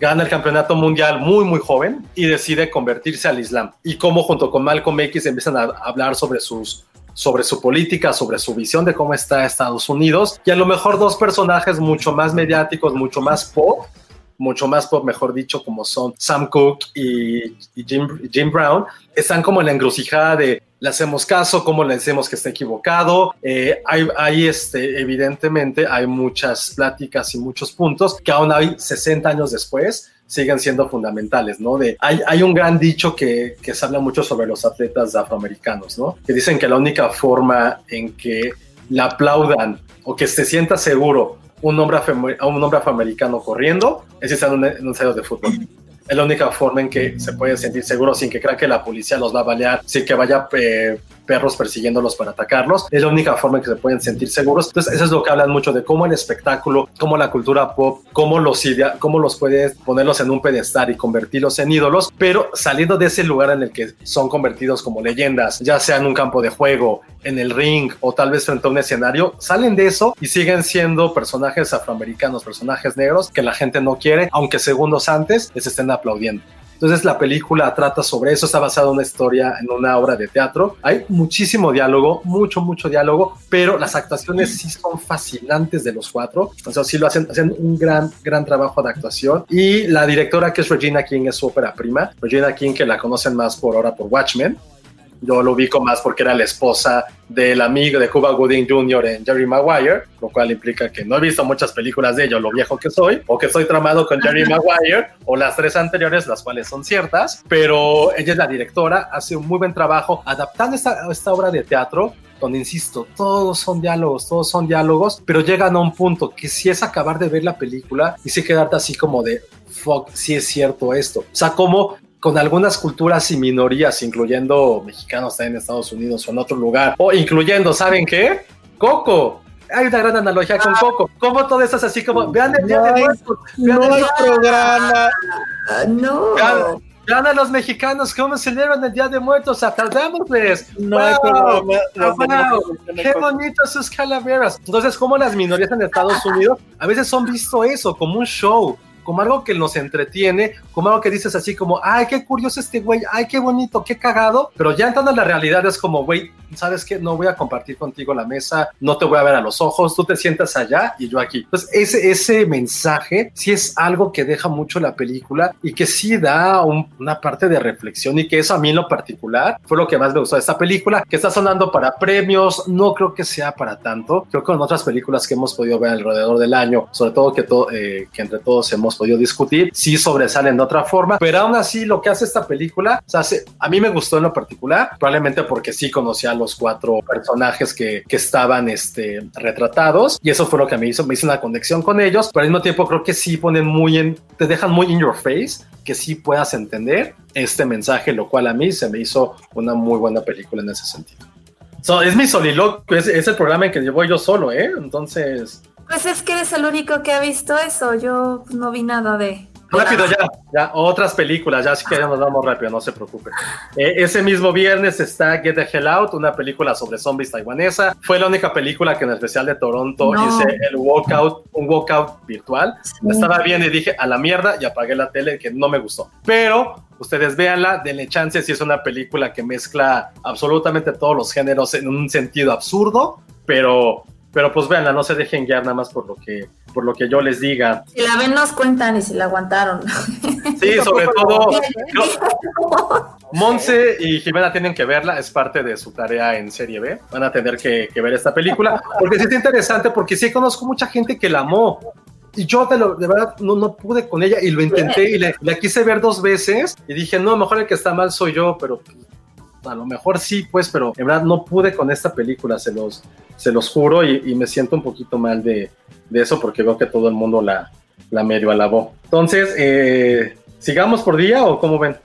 gana el campeonato mundial muy, muy joven y decide convertirse al Islam. Y cómo junto con Malcolm X empiezan a hablar sobre sus sobre su política, sobre su visión de cómo está Estados Unidos y a lo mejor dos personajes mucho más mediáticos, mucho más pop, mucho más pop, mejor dicho, como son Sam Cooke y, Jim Brown, están como en la encrucijada de le hacemos caso, cómo le decimos que está equivocado. Eh, hay, hay este, evidentemente, hay muchas pláticas y muchos puntos que aún hay 60 años después siguen siendo fundamentales, ¿no? De, hay, hay un gran dicho que, que se habla mucho sobre los atletas afroamericanos, ¿no? Que dicen que la única forma en que le aplaudan o que se sienta seguro un hombre, a un hombre afroamericano corriendo es si está en un, en un de fútbol. Es la única forma en que se puede sentir seguro sin que crean que la policía los va a balear, sin que vaya eh, perros persiguiéndolos para atacarlos. Es la única forma en que se pueden sentir seguros. Entonces, eso es lo que hablan mucho de cómo el espectáculo, cómo la cultura pop, cómo los, idea- cómo los puedes ponerlos en un pedestal y convertirlos en ídolos, pero saliendo de ese lugar en el que son convertidos como leyendas, ya sea en un campo de juego, en el ring o tal vez frente a un escenario, salen de eso y siguen siendo personajes afroamericanos, personajes negros que la gente no quiere, aunque segundos antes les estén aplaudiendo. Entonces la película trata sobre eso, está basada en una historia, en una obra de teatro. Hay muchísimo diálogo, mucho, mucho diálogo, pero las actuaciones sí son fascinantes de los cuatro. O sea, sí lo hacen, hacen un gran, gran trabajo de actuación. Y la directora que es Regina King es su ópera prima. Regina King, que la conocen más por ahora por Watchmen. Yo lo ubico más porque era la esposa del amigo de Cuba Gooding Jr. en Jerry Maguire, lo cual implica que no he visto muchas películas de ellos, lo viejo que soy, o que estoy tramado con Jerry Maguire, o las tres anteriores, las cuales son ciertas, pero ella es la directora, hace un muy buen trabajo adaptando esta, esta obra de teatro donde insisto, todos son diálogos, todos son diálogos, pero llegan a un punto que si es acabar de ver la película y sí quedarte así como de, fuck, si es cierto esto. O sea, como con algunas culturas y minorías, incluyendo mexicanos en Estados Unidos o en otro lugar, o incluyendo, ¿saben qué? Coco. Hay una gran analogía con Coco. Como todo eso es así como, vean el Día No de hay- Muertos, vean No el- hay programa. Ah, no. vean- vean a los mexicanos cómo celebran el Día de Muertos, aplaudémosles. No hay Wow. programa. Ah, wow, qué bonitas sus calaveras. Entonces, como las minorías en Estados Unidos a veces son visto eso como un show, como algo que nos entretiene, como algo que dices así como, ay, qué curioso este güey, ay, qué bonito, qué cagado, pero ya entrando en la realidad es como, güey, ¿sabes qué? No voy a compartir contigo la mesa, no te voy a ver a los ojos, tú te sientas allá y yo aquí. Entonces, ese, ese mensaje sí es algo que deja mucho la película y que sí da un- una parte de reflexión y que eso a mí en lo particular fue lo que más me gustó de esta película, que está sonando para premios, no creo que sea para tanto, creo que con otras películas que hemos podido ver alrededor del año, sobre todo que, to- eh, que entre todos hemos podido discutir, sí sobresalen de otra forma, pero aún así lo que hace esta película, o sea, a mí me gustó en lo particular, probablemente porque sí conocía a los cuatro personajes que, que estaban este, retratados y eso fue lo que me hizo, me hizo una conexión con ellos, pero al mismo tiempo creo que sí ponen muy en, te dejan muy in your face, que sí puedas entender este mensaje, lo cual a mí se me hizo una muy buena película en ese sentido. So, es mi soliloquio, es, es el programa en que llevo yo solo, ¿eh? Entonces, Pues es que eres el único que ha visto eso. Yo no vi nada de. Rápido, ya, ya, otras películas, ya así que ya nos vamos rápido, no se preocupe. Eh, ese mismo viernes está Get the Hell Out, una película sobre zombies taiwanesa. Fue la única película que en el especial de Toronto No. hice el walkout, un walkout virtual. Estaba bien y dije a la mierda y apagué la tele que no me gustó. Pero ustedes véanla, denle chance si es una película que mezcla absolutamente todos los géneros en un sentido absurdo, pero, pero pues véanla, no se dejen guiar nada más por lo que, por lo que yo les diga. Si la ven, nos cuentan y si la aguantaron. Sí, sobre todo, creo- Monse y Jimena tienen que verla, es parte de su tarea en Serie B. Van a tener que, que ver esta película, porque sí es interesante, porque sí conozco mucha gente que la amó. Y yo de, lo- de verdad no, no pude con ella y lo intenté y la quise ver dos veces y dije, no, mejor el que está mal soy yo, pero a lo mejor sí, pues, pero en verdad no pude con esta película, se los, se los juro y, me siento un poquito mal de, de eso porque veo que todo el mundo la, la medio alabó. Entonces, eh, ¿sigamos por día o cómo ven?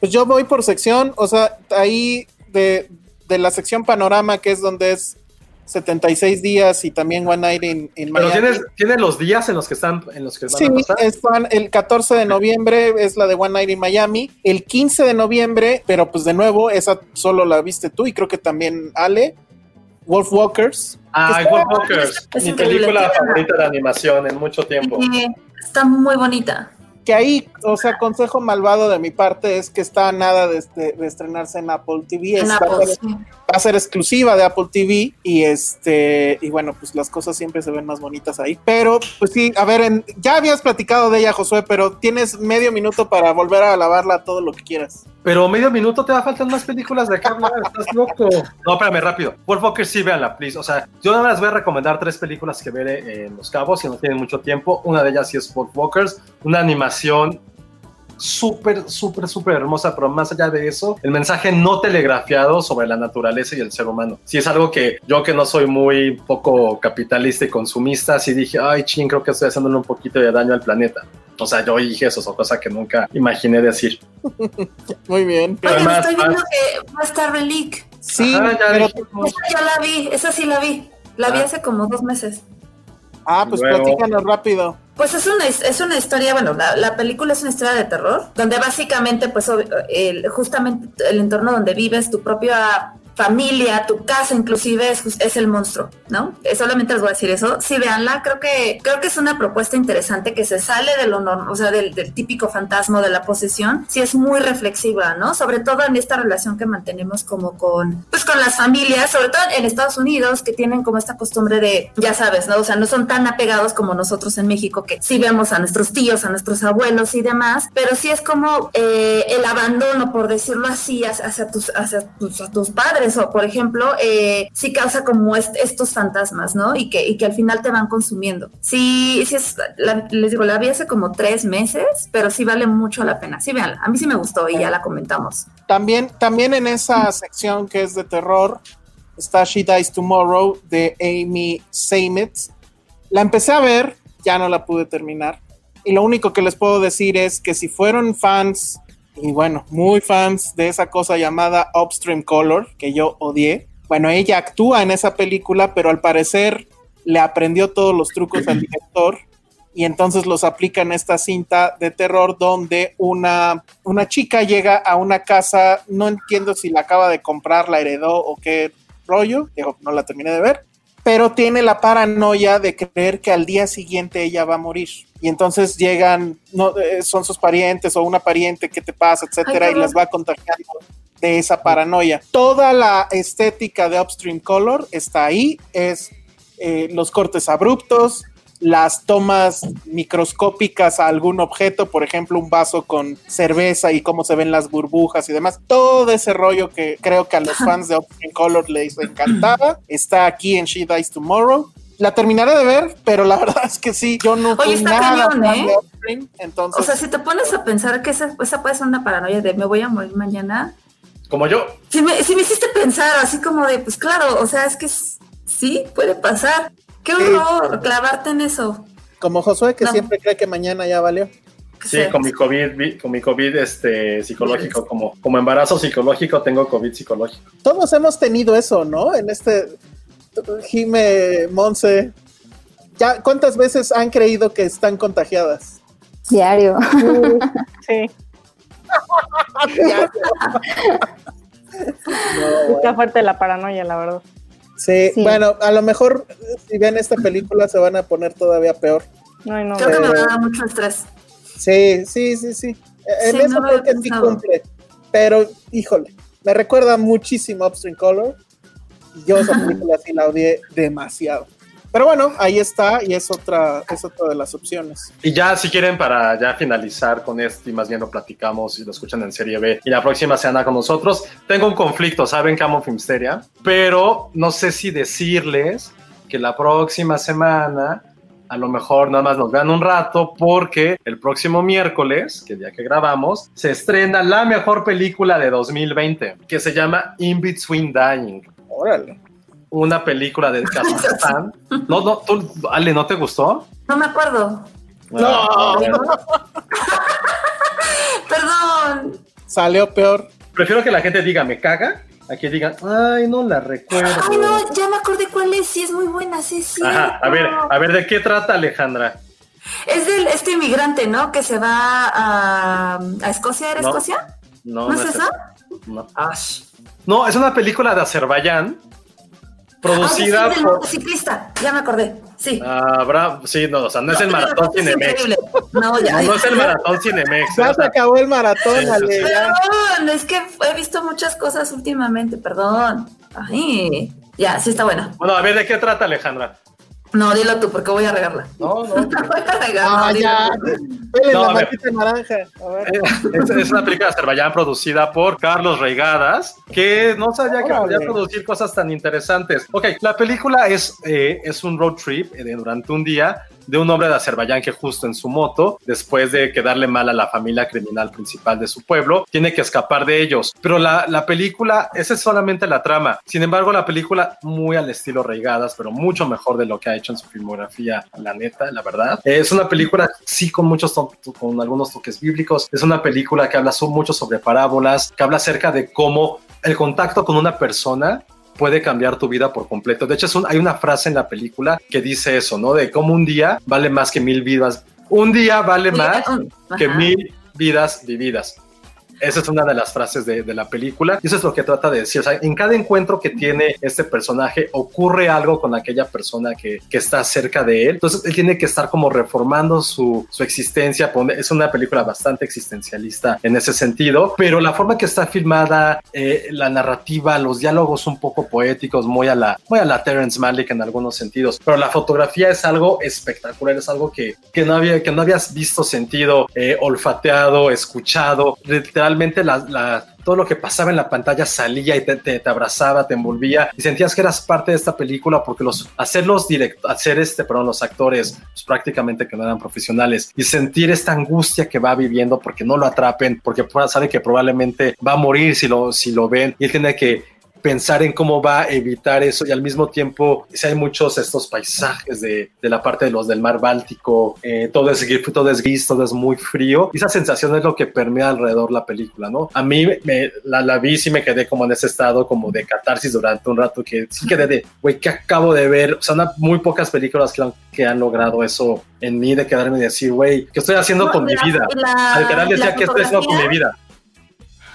Pues yo voy por sección, o sea, ahí de, de la sección panorama, que es donde es 76 días y también One Night in, in Pero Miami. tienes, tienes los días en los que están, en los que van Sí, a pasar. están el 14 de noviembre es la de One Night in Miami, el 15 de noviembre, pero pues de nuevo, esa solo la viste tú y creo que también Ale, Wolf Walkers. Ah, Wolf Walkers, Es mi película favorita de animación en mucho tiempo. Sí, está muy bonita. Que ahí, o sea, consejo malvado de mi parte es que está nada de, este- de estrenarse en Apple TV. En Es- Apple, va, a ser, sí. va a ser exclusiva de Apple TV y este y bueno, pues las cosas siempre se ven más bonitas ahí. Pero pues sí, a ver, en- ya habías platicado de ella, Josué, pero tienes medio minuto para volver a alabarla todo lo que quieras. Pero medio minuto te va a faltar más películas de acá estás loco. No, espérame, rápido. Wolf Walkers sí, véanla, please. O sea, yo nada más voy a recomendar tres películas que veré en Los Cabos si no tienen mucho tiempo. Una de ellas sí es Wolf Walkers, una animación súper, súper, súper hermosa, pero más allá de eso, el mensaje no telegrafiado sobre la naturaleza y el ser humano. Sí es algo que yo que no soy muy poco capitalista y consumista, sí dije, ay, ching, creo que estoy haciéndole un poquito de daño al planeta. O sea, yo dije eso, o cosa que nunca imaginé decir. Muy bien. Oye, Además, estoy viendo que va a estar Relic. Sí, Ajá, ya pero- dijimos. Esa ya la vi, esa sí la vi. La vi Ah. hace como dos meses. ah, pues Luego- platícanos rápido. Pues es una, es una historia, bueno, la, la película es una historia de terror, donde básicamente, pues, el- justamente el entorno donde vives, tu propia familia, tu casa inclusive es, es el monstruo, ¿no? Eh, solamente les voy a decir eso. Sí, véanla, creo que, creo que es una propuesta interesante que se sale de lo normal, o sea, del, del típico fantasma de la posesión. Sí es muy reflexiva, ¿no? Sobre todo en esta relación que mantenemos como con, pues con las familias, sobre todo en Estados Unidos, que tienen como esta costumbre de, ya sabes, ¿no? O sea, no son tan apegados como nosotros en México, que sí vemos a nuestros tíos, a nuestros abuelos y demás, pero sí es como eh, el abandono, por decirlo así, hacia, hacia tus, hacia tus, a tus padres, o por ejemplo, eh, sí causa como est- estos fantasmas, ¿no? Y que, y que al final te van consumiendo. Sí, sí es, la- les digo, la vi hace como tres meses, pero sí vale mucho la pena. Sí, véanla. A mí sí me gustó y ya la comentamos. También, también en esa sección que es de terror está She Dies Tomorrow de Amy Seymetz. La empecé a ver, ya no la pude terminar. Y lo único que les puedo decir es que si fueron fans, y bueno, muy fans de esa cosa llamada Upstream Color, que yo odié, bueno, ella actúa en esa película, pero al parecer le aprendió todos los trucos al director y entonces los aplica en esta cinta de terror donde una, una chica llega a una casa, no entiendo si la acaba de comprar, la heredó o qué rollo, digo, no la terminé de ver, pero tiene la paranoia de creer que al día siguiente ella va a morir. Y entonces llegan, no, eh, son sus parientes o una pariente, ¿qué te pasa? etcétera, Ay, y les va contagiando de esa paranoia. Toda la estética de Upstream Color está ahí, es eh, los cortes abruptos, las tomas microscópicas a algún objeto, por ejemplo, un vaso con cerveza y cómo se ven las burbujas y demás. Todo ese rollo que creo que a los fans de Upstream Color les encantaba está aquí en She Dies Tomorrow. La terminaré de ver, pero la verdad es que sí, yo no Oye, fui está nada cañón, fan ¿eh? de entonces O sea, si te pones a pensar que esa, esa puede ser una paranoia de me voy a morir mañana, Como yo. si me, si me hiciste pensar así como de, pues claro, o sea, es que sí, puede pasar. Qué horror clavarte en eso. como Josué que No. siempre cree que mañana ya valió. Sí, con mi COVID, vi- con mi COVID este, psicológico, como, como embarazo psicológico, tengo COVID psicológico. Todos hemos tenido eso, ¿no? En este Jime, Monse. ¿Ya cuántas veces han creído que están contagiadas? Diario. Sí. Está fuerte la paranoia, la verdad. Sí, Sí. bueno, a lo mejor si ven esta película se van a poner todavía peor. No, no, Creo que me Pero- da mucho estrés. Sí, sí, sí, sí. En Sí, eso no creo que sí cumple. Pero, híjole, me recuerda muchísimo a Upstream Color. Y yo esa película sí la odié demasiado. Pero bueno, ahí está y es otra, es otra de las opciones. Y ya, si quieren, para ya finalizar con esto y más bien lo platicamos y lo escuchan en Serie B y la próxima semana con nosotros, tengo un conflicto, ¿saben? Camo Filmsteria, pero no sé si decirles que la próxima semana a lo mejor nada más nos vean un rato porque el próximo miércoles, que día que grabamos, se estrena la mejor película de 2020, que se llama In Between Dying. Órale. Una película de Kazajstán. No, no, tú, Ale, ¿no te gustó? No me acuerdo. Bueno. Perdón. Salió peor. Prefiero que la gente diga me caga a que digan, ay, no la recuerdo. Ay, no, ya me acordé cuál es. Sí, es muy buena. Sí, sí. Ajá, a ver, a ver, ¿de qué trata Alejandra? Es del este inmigrante, ¿no? Que se va a, a Escocia. ¿Era No. Escocia? No, ¿No no es es esa? esa. No. Ash. No, es una película de Azerbaiyán producida Ah, sí, por motociclista. Ya me acordé. Sí. Ah, sí, no, o sea, no es el maratón Cinemex. No, ya. No, no es el maratón Cinemex. Ya se acabó el maratón, Ale. Perdón, es que he visto muchas cosas últimamente, perdón. Ay, ya, sí está buena. Bueno, a ver, ¿de qué trata Alejandra? No, dilo tú, porque voy a regarla. No, no. voy a regar, Ah, no, ya. No, la a ver. naranja. A ver. Es, es una película de Azerbaiyán producida por Carlos Reigadas, que no sabía que podía producir cosas tan interesantes. Ok, la película es, eh, es un road trip eh, de- durante un día de un hombre de Azerbaiyán que justo en su moto, después de quedarle mal a la familia criminal principal de su pueblo, tiene que escapar de ellos. Pero la, la película, esa es solamente la trama. Sin embargo, la película muy al estilo Reigadas, pero mucho mejor de lo que ha hecho en su filmografía, la neta, la verdad. Eh, es una película, sí, con muchos con algunos toques bíblicos. Es una película que habla mucho sobre parábolas, que habla acerca de cómo el contacto con una persona puede cambiar tu vida por completo. De hecho, es un- hay una frase en la película que dice eso, ¿no? De cómo un día vale más que mil vidas. Un día vale más que mil vidas vividas. Esa es una de las frases de, de la película y eso es lo que trata de decir. O sea, en cada encuentro que tiene este personaje ocurre algo con aquella persona que, que está cerca de él. Entonces él tiene que estar como reformando su, su existencia. Es una película bastante existencialista en ese sentido, pero la forma que está filmada, eh, la narrativa, los diálogos un poco poéticos, muy a la, muy a la Terrence Malick en algunos sentidos, pero la fotografía es algo espectacular, es algo que, que, no, había, que no habías visto sentido, eh, olfateado, escuchado, la- todo lo que pasaba en la pantalla salía y te, abrazaba, te envolvía y sentías que eras parte de esta película porque los hacer los direct, hacer este, perdón, los actores pues, prácticamente que no eran profesionales y sentir esta angustia que va viviendo porque no lo atrapen, porque sabe que probablemente va a morir si lo, si lo ven y él tiene que pensar en cómo va a evitar eso y al mismo tiempo si hay muchos estos paisajes de, de la parte de los del mar Báltico eh, todo es todo es gris todo es muy frío y esa sensación es lo que permea alrededor la película no a mí me, la, la vi y me quedé como en ese estado como de catarsis durante un rato que sí quedé de güey que acabo de ver o sea una- muy pocas películas que han, que han logrado eso en mí de quedarme y decir güey ¿qué estoy haciendo No, con mi vida? la- al canal decía que estoy haciendo con mi vida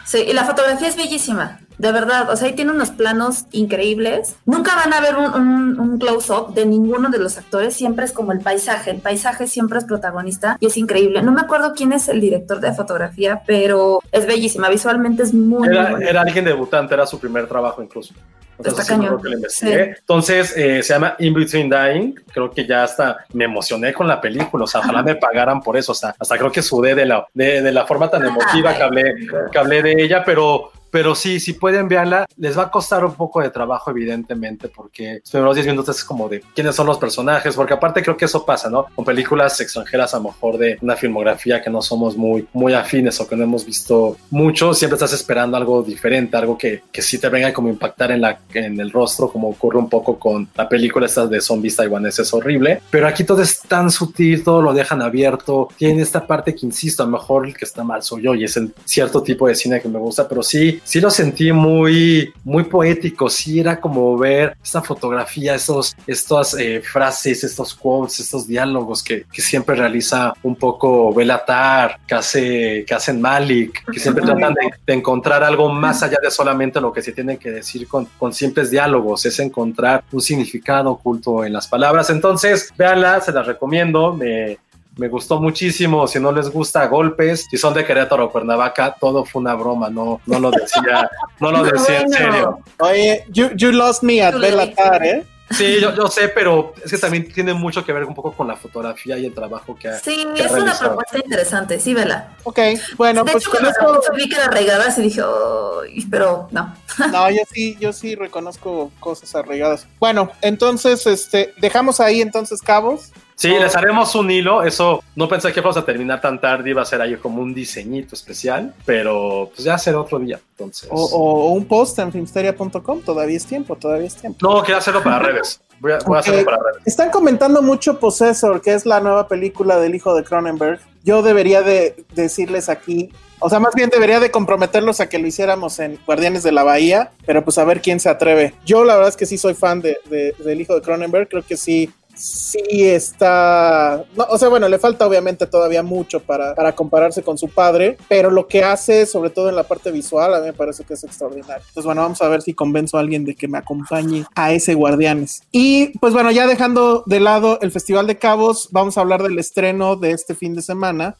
Sí, y la fotografía es bellísima, de verdad. O sea, ahí tiene unos planos increíbles. Nunca van a ver un, un- un close-up de ninguno de los actores. Siempre es como el paisaje. El paisaje siempre es protagonista y es increíble. No me acuerdo quién es el director de fotografía, pero es bellísima. Visualmente es muy, muy Era, buena. era alguien debutante, era su primer trabajo incluso. Entonces, Está sí, cañón. que lo investigué. Entonces, eh, se llama In Between Dying. Creo que ya hasta me emocioné con la película. O sea, ojalá me pagaran por eso. O sea, hasta creo que sudé de la, de, de la forma tan emotiva que hablé, que hablé de ella, pero. Pero sí, si pueden verla, les va a costar un poco de trabajo, evidentemente, porque los primeros 10 minutos es como de quiénes son los personajes, porque aparte creo que eso pasa, ¿no? Con películas extranjeras, a lo mejor de una filmografía que no somos muy, muy afines o que no hemos visto mucho, siempre estás esperando algo diferente, algo que, que sí te venga como impactar en, la, en el rostro, como ocurre un poco con la película esta de zombies taiwaneses, es horrible, pero aquí todo es tan sutil, todo lo dejan abierto, tiene esta parte que, insisto, a lo mejor el que está mal soy yo y es el cierto tipo de cine que me gusta, pero sí, sí, sí lo sentí muy, muy poético, sí era como ver esta fotografía, esos, estas eh, frases, estos quotes, estos diálogos que, que, siempre realiza un poco Belatar, que, hace, que hacen Malik, que siempre tratan de, de, encontrar algo más allá de solamente lo que se tiene que decir con, con simples diálogos, es encontrar un significado oculto en las palabras. Entonces, véanla, se las recomiendo, me, me gustó muchísimo. Si no les gusta golpes, si son de Querétaro o Cuernavaca, todo fue una broma, no, no lo decía, no lo decía en serio. Oye, you, you lost me at Belatar, ¿eh? Sí, yo, yo, sé, pero es que también tiene mucho que ver un poco con la fotografía y el trabajo que ha Sí, que es ha una propuesta interesante, sí, vela. Ok, bueno, de pues hecho, con eso... vi que arraigadas y dije, oh, pero no. No, yo sí, yo sí reconozco cosas arraigadas. Bueno, entonces, este, dejamos ahí entonces cabos. Sí, les haremos un hilo. Eso no pensé que fuéramos a terminar tan tarde. Iba a ser ahí como un diseñito especial, pero pues ya será otro día. Entonces. O, o un post en filmsteria.com. Todavía es tiempo, todavía es tiempo. No, quiero hacerlo para redes. Voy a, voy a hacerlo para redes. Están comentando mucho Possessor, que es la nueva película del hijo de Cronenberg. Yo debería de decirles aquí. O sea, más bien debería de comprometerlos a que lo hiciéramos en Guardianes de la Bahía, pero pues a ver quién se atreve. Yo la verdad es que sí soy fan de, de, del hijo de Cronenberg, creo que sí sí está, no, o sea, bueno, le falta obviamente todavía mucho para, para, compararse con su padre, pero lo que hace, sobre todo en la parte visual, a mí me parece que es extraordinario. Entonces, bueno, vamos a ver si convenzo a alguien de que me acompañe a ese Guardianes. Y pues bueno, ya dejando de lado el Festival de Cabos, vamos a hablar del estreno de este fin de semana,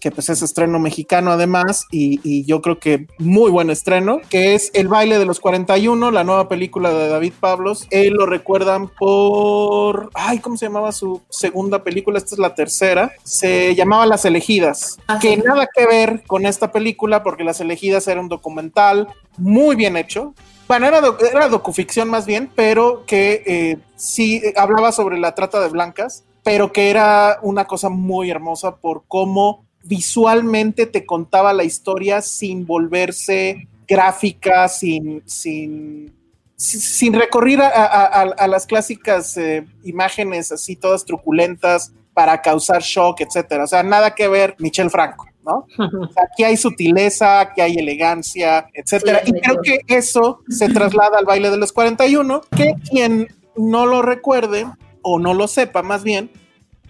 que pues es estreno mexicano además, y, y, yo creo que muy buen estreno, que es El baile de los 41, la nueva película de David Pablos. Él lo recuerdan por, ay, ¿cómo se llamaba su segunda película? Esta es la tercera. Se llamaba Las elegidas, Ah, que nada que ver con esta película porque Las elegidas era un documental muy bien hecho. Bueno, era, doc- era docuficción más bien, pero que eh, sí eh, hablaba sobre la trata de blancas, pero que era una cosa muy hermosa por cómo visualmente te contaba la historia sin volverse gráfica, sin, sin, sin recurrir a, a- a- a las clásicas eh, imágenes así todas truculentas para causar shock, etcétera. O sea, nada que ver Michel Franco, ¿no? O sea, aquí hay sutileza, aquí hay elegancia, etcétera. Sí, y creo que eso se traslada al baile de los 41, que quien no lo recuerde o no lo sepa más bien,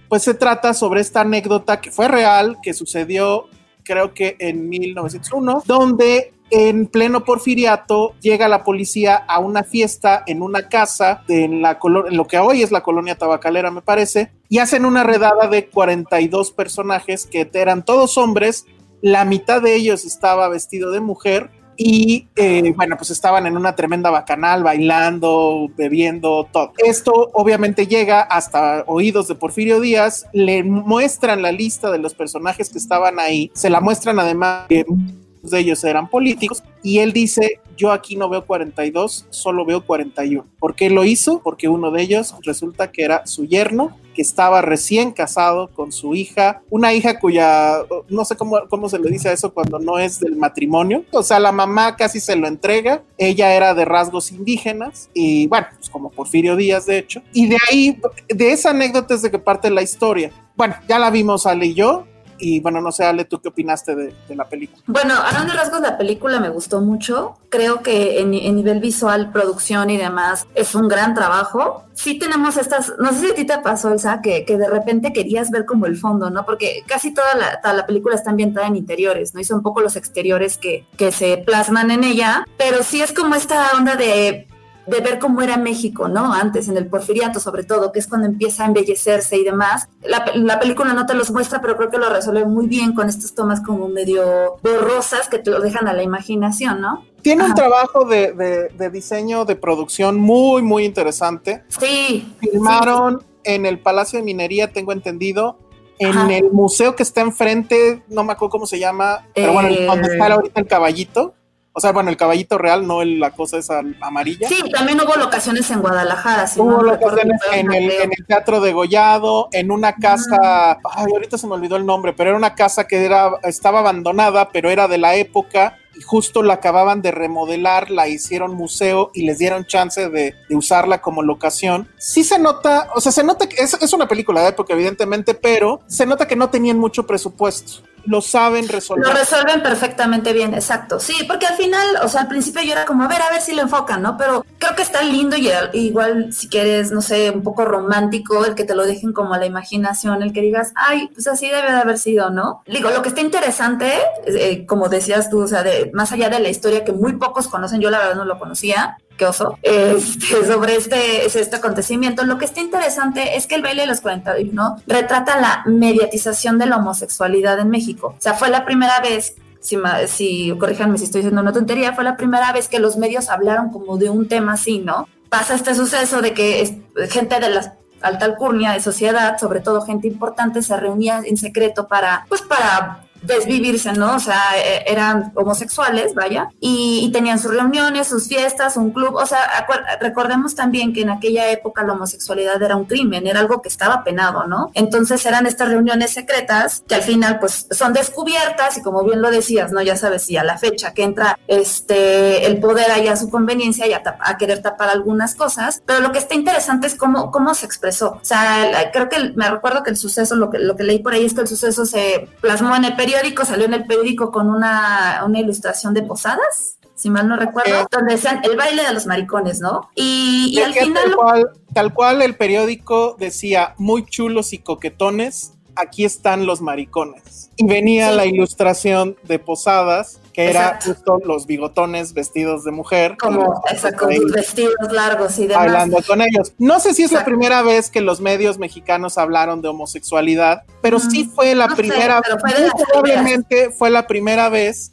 pues se trata sobre esta anécdota que fue real, que sucedió creo que en 1901, donde en pleno porfiriato llega la policía a una fiesta en una casa de en, la en lo que hoy es la colonia tabacalera, me parece, y hacen una redada de 42 personajes que eran todos hombres, la mitad de ellos estaba vestido de mujer y eh, bueno, pues estaban en una tremenda bacanal, bailando, bebiendo, todo. Esto obviamente llega hasta oídos de Porfirio Díaz, le muestran la lista de los personajes que estaban ahí, se la muestran además que muchos de ellos eran políticos y él dice, yo aquí no veo 42, solo veo 41. ¿Por qué lo hizo? Porque uno de ellos resulta que era su yerno, que estaba recién casado con su hija, una hija cuya, no sé cómo, se le dice a eso cuando no es del matrimonio, o sea, la mamá casi se lo entrega, ella era de rasgos indígenas y bueno, pues como Porfirio Díaz de hecho, y de ahí, de esa anécdota es de que parte la historia. Bueno, ya la vimos Ale y yo, y bueno, no sé Ale, ¿tú qué opinaste de, la película? Bueno, a grandes rasgos la película me gustó mucho. Creo que en, nivel visual, producción y demás es un gran trabajo. Sí tenemos estas, no sé si a ti te pasó, Elsa, que, que de repente querías ver como el fondo, ¿no? Porque casi toda la, toda la película está ambientada en interiores, ¿no? Y son un poco los exteriores que, que se plasman en ella, pero sí es como esta onda de de ver cómo era México, ¿no? Antes, en el porfiriato sobre todo, que es cuando empieza a embellecerse y demás. La, la, película no te los muestra, pero creo que lo resuelve muy bien con estas tomas como medio borrosas que te lo dejan a la imaginación, ¿no? Tiene Ajá. un trabajo de, de, de, diseño, de producción muy, muy interesante. Sí. Filmaron sí. en el Palacio de Minería, tengo entendido. En Ajá. el museo que está enfrente, no me acuerdo cómo se llama, pero bueno, Eh, donde está ahorita el caballito. O sea, bueno, el caballito real, no el, la cosa esa amarilla. Sí, también hubo locaciones en Guadalajara. Si hubo no locaciones en el, en el, Teatro de Gollado, en una casa, mm. ay, ahorita se me olvidó el nombre, pero era una casa que era, estaba abandonada, pero era de la época y justo la acababan de remodelar, la hicieron museo y les dieron chance de, de usarla como locación. Sí se nota, o sea, se nota que es, es una película de época, evidentemente, pero se nota que no tenían mucho presupuesto lo saben resolver. Lo resuelven perfectamente bien, exacto. Sí, porque al final, o sea, al principio yo era como, a ver, a ver si lo enfocan, ¿no? Pero creo que está lindo y igual si quieres, no sé, un poco romántico, el que te lo dejen como a la imaginación, el que digas, ay, pues así debe de haber sido, ¿no? Digo, lo que está interesante, eh, como decías tú, o sea, de, más allá de la historia que muy pocos conocen, yo la verdad no lo conocía, qué oso, este, sobre este, este acontecimiento. Lo que está interesante es que el baile de los 41 retrata la mediatización de la homosexualidad en México. O sea, fue la primera vez si, si corríjanme si estoy diciendo una tontería, fue la primera vez que los medios hablaron como de un tema así, ¿no? Pasa este suceso de que gente de la alta alcurnia de sociedad, sobre todo gente importante, se reunía en secreto para, pues para desvivirse, ¿no? O sea, e, eran homosexuales, vaya, y, tenían sus reuniones, sus fiestas, un club. O sea, recordemos también que en aquella época la homosexualidad era un crimen, era algo que estaba penado, ¿no? Entonces eran estas reuniones secretas que al final, pues, son descubiertas y como bien lo decías, ¿no? Ya sabes, si a la fecha que entra este el poder ahí a su conveniencia y a, a querer tapar algunas cosas, pero lo que está interesante es cómo, cómo se expresó. O sea, creo que me recuerdo que el suceso, lo que, lo que leí por ahí es que el suceso se plasmó en el periódico, salió en el periódico con una, una ilustración de posadas, si mal no recuerdo, donde decían el baile de los maricones, ¿no? Y, al final... Tal cual, tal cual el periódico decía, muy chulos y coquetones, aquí están los maricones. Y venía la ilustración de posadas que era justo los bigotones vestidos de mujer. Como, con vestidos largos y demás. Bailando con ellos. No sé si es la primera vez que los medios mexicanos hablaron de homosexualidad, pero sí fue la primera, vez. probablemente fue la primera vez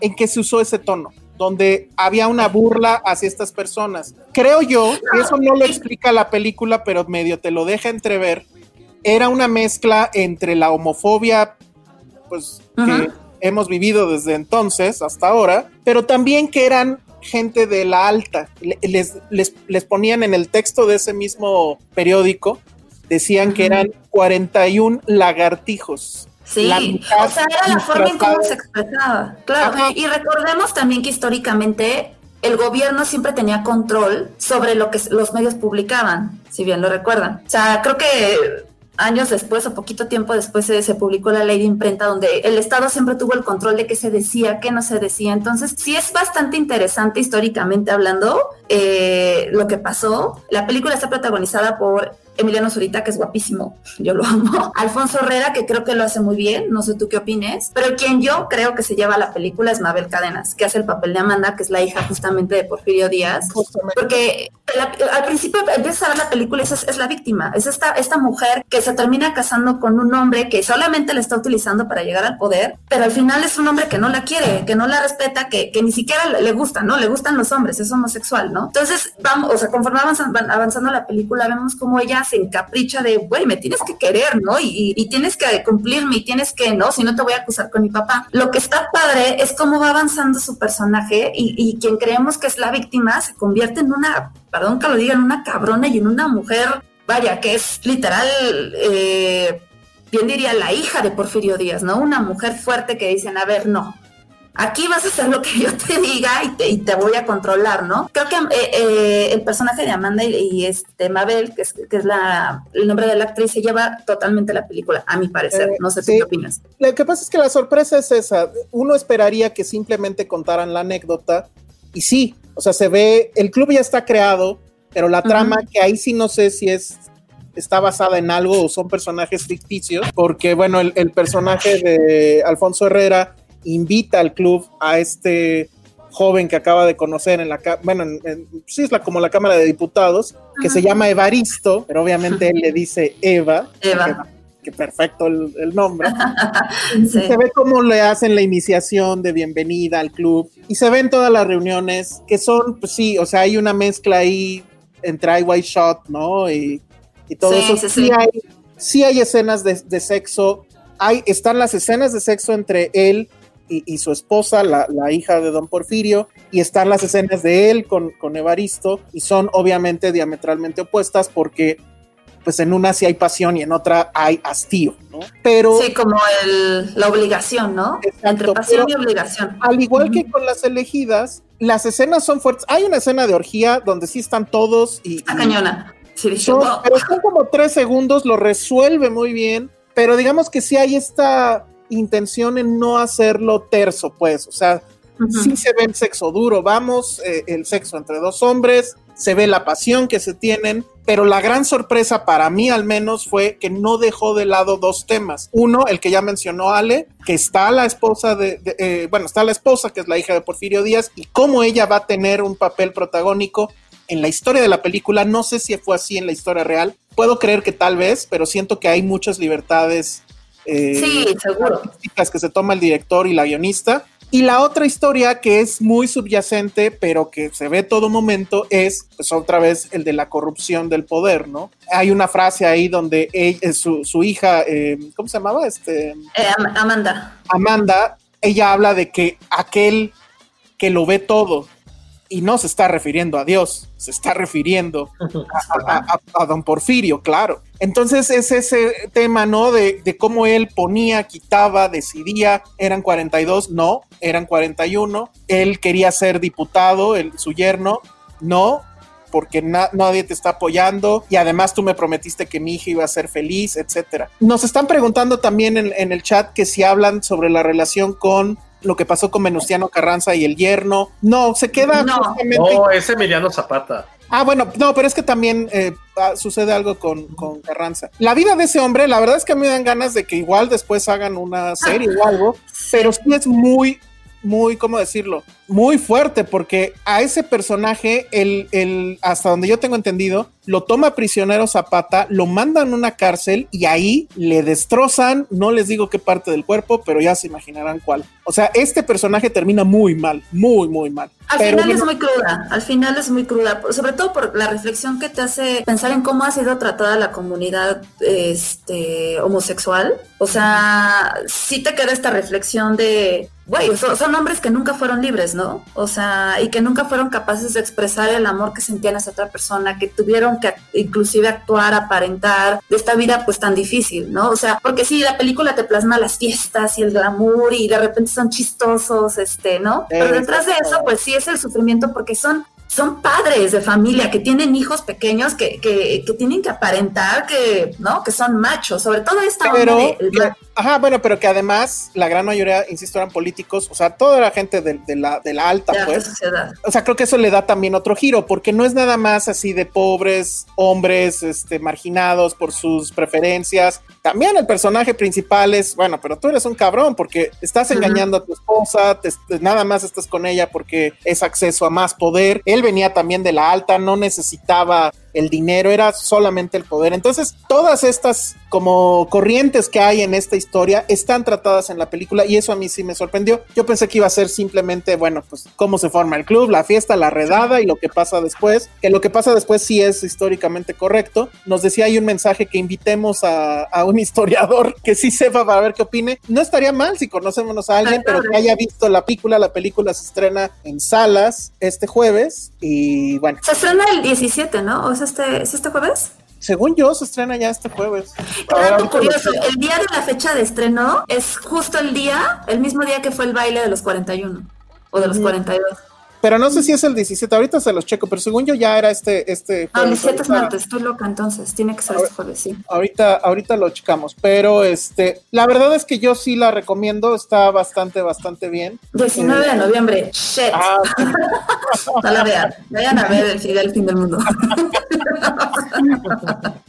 en que se usó ese tono donde había una burla hacia estas personas. Creo yo, y eso no lo explica la película, pero medio te lo deja entrever, era una mezcla entre la homofobia, pues, que hemos vivido desde entonces hasta ahora, pero también que eran gente de la alta. Les, les, ponían en el texto de ese mismo periódico, decían que eran 41 lagartijos. Sí, o sea, era la forma en cómo se expresaba. Claro, y recordemos también que históricamente el gobierno siempre tenía control sobre lo que los medios publicaban, si bien lo recuerdan. O sea, creo que años después o poquito tiempo después se, publicó la ley de imprenta donde el Estado siempre tuvo el control de qué se decía, qué no se decía. Entonces, sí es bastante interesante históricamente hablando eh, lo que pasó. La película está protagonizada por Emiliano Zurita, que es guapísimo, yo lo amo. Alfonso Herrera, que creo que lo hace muy bien, no sé tú qué opines, pero quien yo creo que se lleva la película es Mabel Cadenas, que hace el papel de Amanda, que es la hija justamente de Porfirio Díaz. Porque al principio empiezas a ver la película y es, es la víctima, es esta, esta mujer que se termina casando con un hombre que solamente la está utilizando para llegar al poder, pero al final es un hombre que no la quiere, que no la respeta, que, que ni siquiera le gusta, ¿no? Le gustan los hombres, es homosexual, ¿no? Entonces, vamos, o sea, conforme avanzando, avanzando la película, vemos como ella se encapricha de, güey, me tienes que querer, ¿no? Y, y, tienes que cumplirme y tienes que, ¿no? Si no te voy a acusar con mi papá. Lo que está padre es cómo va avanzando su personaje y, y quien creemos que es la víctima se convierte en una, perdón que lo diga, en una cabrona y en una mujer, vaya, que es literal, eh, bien diría, la hija de Porfirio Díaz, ¿no? Una mujer fuerte que dicen, a ver, no, aquí vas a hacer lo que yo te diga y te, voy a controlar, ¿no? Creo que eh, eh, el personaje de Amanda y, este Mabel, que es, que es la, el nombre de la actriz, se lleva totalmente la película, a mi parecer. Eh, no sé qué opinas. Lo que pasa es que la sorpresa es esa. Uno esperaría que simplemente contaran la anécdota y sí, o sea, se ve, el club ya está creado, pero la trama, que ahí sí no sé si es está basada en algo o son personajes ficticios, porque bueno, el, el personaje de Alfonso Herrera invita al club a este joven que acaba de conocer en la bueno, sí es la, como la Cámara de Diputados, que se llama Evaristo, pero obviamente él le dice Eva. Eva. Que, perfecto el, nombre. Se ve cómo le hacen la iniciación de bienvenida al club y se ven todas las reuniones que son, pues sí, o sea, hay una mezcla ahí entre I White Shot, ¿no? Y, todo eso. Sí, hay, sí hay escenas de, de sexo. Hay, están las escenas de sexo entre él y, su esposa, la, hija de don Porfirio, y están las escenas de él con, con Evaristo, y son obviamente diametralmente opuestas porque pues en una sí hay pasión y en otra hay hastío, ¿no? Pero... Sí, como el, la obligación, ¿no? Entre pasión y obligación. Al igual que con las elegidas, las escenas son fuertes. Hay una escena de orgía donde sí están todos y... Está cañona. Sí, pero son como tres segundos, lo resuelve muy bien, pero digamos que sí hay esta intención en no hacerlo terso, pues, o sea, sí se ve el sexo duro, vamos, eh, el sexo entre dos hombres, se ve la pasión que se tienen, pero la gran sorpresa para mí al menos fue que no dejó de lado dos temas. Uno, el que ya mencionó Ale, que está la esposa de, eh, bueno, está la esposa que es la hija de Porfirio Díaz y cómo ella va a tener un papel protagónico en la historia de la película. No sé si fue así en la historia real. Puedo creer que tal vez, pero siento que hay muchas libertades eh, sí, seguro. que se toma el director y la guionista y la otra historia que es muy subyacente, pero que se ve todo momento, es pues otra vez el de la corrupción del poder, ¿no? Hay una frase ahí donde ella, su, su, hija, eh, ¿cómo se llamaba? Este, eh, Amanda. Amanda, ella habla de que aquel que lo ve todo, y no se está refiriendo a Dios, se está refiriendo a, don Porfirio, claro. Entonces es ese tema, ¿no? De, cómo él ponía, quitaba, decidía, eran 42, no, eran 41, él quería ser diputado, el, su yerno, no, porque nadie te está apoyando y además tú me prometiste que mi hija iba a ser feliz, etcétera. Nos están preguntando también en, en el chat que si hablan sobre la relación con lo que pasó con Venustiano Carranza y el yerno. No, se queda. No, no es Emiliano Zapata. Ah, bueno, no, pero es que también eh, ah, sucede algo con, con, Carranza. La vida de ese hombre, la verdad es que a mí me dan ganas de que igual después hagan una serie o algo, pero sí es muy, muy, ¿cómo decirlo? Muy fuerte, porque a ese personaje, el, el, hasta donde yo tengo entendido, lo toma prisionero Zapata, lo mandan a una cárcel y ahí le destrozan, no les digo qué parte del cuerpo, pero ya se imaginarán cuál. O sea, este personaje termina muy mal, muy, muy mal. Al final es muy cruda, al final es muy cruda, sobre todo por la reflexión que te hace pensar en cómo ha sido tratada la comunidad este, homosexual. O sea, sí te queda esta reflexión de, güey, son, hombres que nunca fueron libres, ¿no? O sea, y que nunca fueron capaces de expresar el amor que sentían a esa otra persona, que tuvieron que inclusive actuar, aparentar de esta vida pues tan difícil, ¿no? O sea, porque sí, la película te plasma las fiestas y el glamour y de repente son chistosos, este, ¿no? Pero detrás de eso pues sí es el sufrimiento porque son son padres de familia que tienen hijos pequeños que, que, que, tienen que aparentar que, ¿no? Que son machos, sobre todo esta pero, Ajá, bueno, pero que además la gran mayoría, insisto, eran políticos, o sea, toda la gente de, la, de la alta, pues. sociedad. O sea, creo que eso le da también otro giro, porque no es nada más así de pobres hombres, este, marginados por sus preferencias. También el personaje principal es, bueno, pero tú eres un cabrón porque estás engañando a tu esposa, nada más estás con ella porque es acceso a más poder venía también de la alta, no necesitaba el dinero, era solamente el poder. Entonces, todas estas como corrientes que hay en esta historia están tratadas en la película y eso a mí sí me sorprendió. Yo pensé que iba a ser simplemente, bueno, pues cómo se forma el club, la fiesta, la redada y lo que pasa después, que lo que pasa después sí es históricamente correcto. Nos decía ahí un mensaje que invitemos a, un historiador que sí sepa para ver qué opine. No estaría mal si conocemos a alguien, pero que haya visto la película. La película se estrena en salas este jueves y bueno. Se estrena el 17, ¿no? ¿Es este, ¿es este jueves? Según yo, se estrena ya este jueves. Dato curioso, el día de la fecha de estreno es justo el día, el mismo día que fue el baile de los 41 o de los 42. Pero no sé si es el 17, ahorita se los checo, pero según yo ya era este. este ah, el 17 es martes, estoy loca entonces, tiene que ser este jueves, sí. Ahorita, ahorita lo checamos, pero este, la verdad es que yo sí la recomiendo, está bastante, bastante bien. 19 de noviembre, shit. Ah, no la vean, vayan a ver el, el fin del mundo.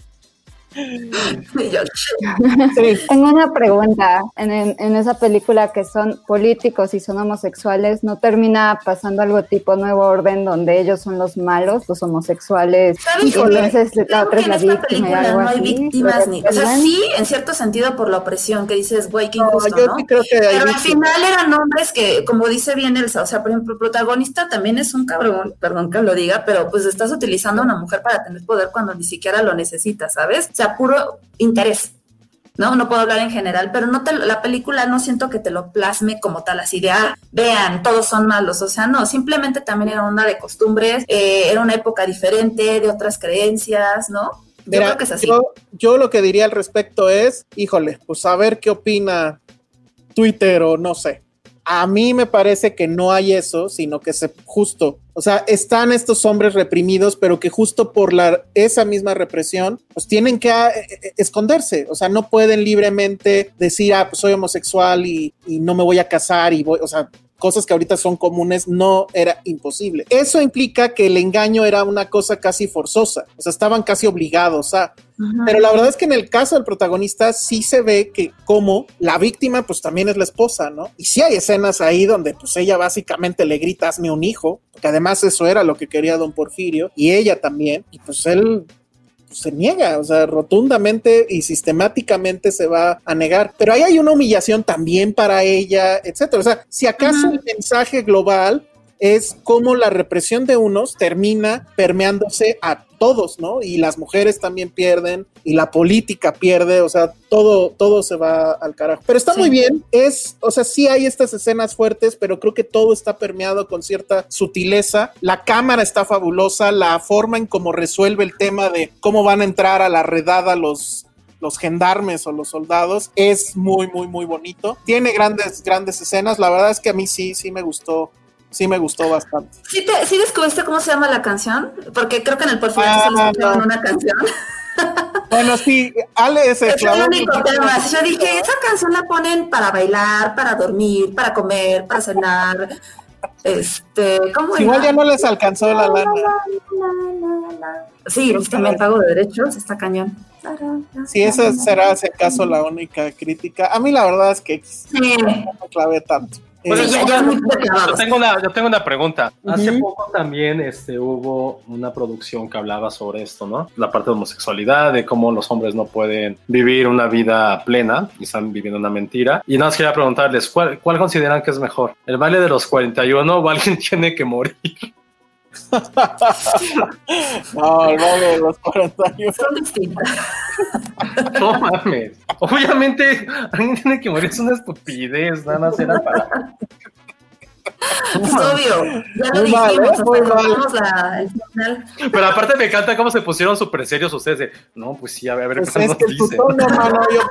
Tengo una pregunta. En, esa película que son políticos y son homosexuales, ¿no termina pasando algo tipo nuevo orden donde ellos son los malos, los homosexuales? Y entonces la otra es la víctima. no hay víctimas ni. O sea, sí, en cierto sentido, por la opresión que dices, güey, qué injusto, ¿no? Pero al final eran hombres que, como dice bien Elsa, o sea, por ejemplo, el protagonista también es un cabrón, perdón que lo diga, pero pues estás utilizando a una mujer para tener poder cuando ni siquiera lo necesitas, ¿sabes? sea, puro interés. ¿no? No puedo hablar en general, pero no te, la película no siento que te lo plasme como tal, así de, ah, vean, todos son malos, o sea, no, simplemente también era una de costumbres, eh, era una época diferente, de otras creencias, ¿no? Yo creo que es así. Yo, yo, lo que diría al respecto es, híjole, pues a ver qué opina Twitter o no sé A mí me parece que no hay eso, sino que se justo, o sea, están estos hombres reprimidos, pero que justo por esa misma represión, pues tienen que eh, eh, esconderse, o sea, no pueden libremente decir, ah, pues soy homosexual y, y no me voy a casar y voy, o sea, cosas que ahorita son comunes, no era imposible. Eso implica que el engaño era una cosa casi forzosa, o sea, estaban casi obligados a... Pero la verdad es que en el caso del protagonista sí se ve que como la víctima pues también es la esposa, ¿no? Y sí hay escenas ahí donde pues ella básicamente le grita, hazme un hijo, porque además eso era lo que quería don Porfirio, y ella también, y pues él se niega, o sea, rotundamente y sistemáticamente se va a negar. Pero ahí hay una humillación también para ella, etcétera. O sea, si acaso el mensaje global es cómo la represión de unos termina permeándose a todos, ¿no? Y las mujeres también pierden y la política pierde, o sea, todo, todo se va al carajo. Pero está muy bien, es, o sea, sí hay estas escenas fuertes, pero creo que todo está permeado con cierta sutileza. La cámara está fabulosa, la forma en cómo resuelve el tema de cómo van a entrar a la redada los los gendarmes o los soldados es muy muy muy bonito tiene grandes grandes escenas la verdad es que a mí sí sí me gustó sí me gustó bastante. ¿Sí, te, ¿Sí descubriste cómo se llama la canción? Porque creo que en el porfiriato ah, se escuchaban una canción. Bueno, sí, Ale es el Es el único tema. Yo dije, esa canción la ponen para bailar, para dormir, para comer, para cenar. Este, ¿cómo Igual ya no les alcanzó la lana. Sí, también pago de derechos, está cañón. Sí, esa será, si acaso, la única crítica. A mí la verdad es que no me clavé tanto. Pues yo, tengo una, yo tengo una pregunta. Hace poco también este, hubo una producción que hablaba sobre esto, ¿no? La parte de homosexualidad, de cómo los hombres no pueden vivir una vida plena y están viviendo una mentira. Y nada más quería preguntarles, ¿cuál, cuál consideran que es mejor? ¿El baile de los 41 o alguien tiene que morir? no, el de los 41. Son distintas. No mames. Obviamente, alguien tiene que morir. Es una estupidez. Nada más era para. Obvio, ya lo dijimos, ¿eh? la, el final. Pero aparte me encanta cómo se pusieron súper serios ustedes de, no, pues sí, a ver, a ver pues qué es que dice. mano, yo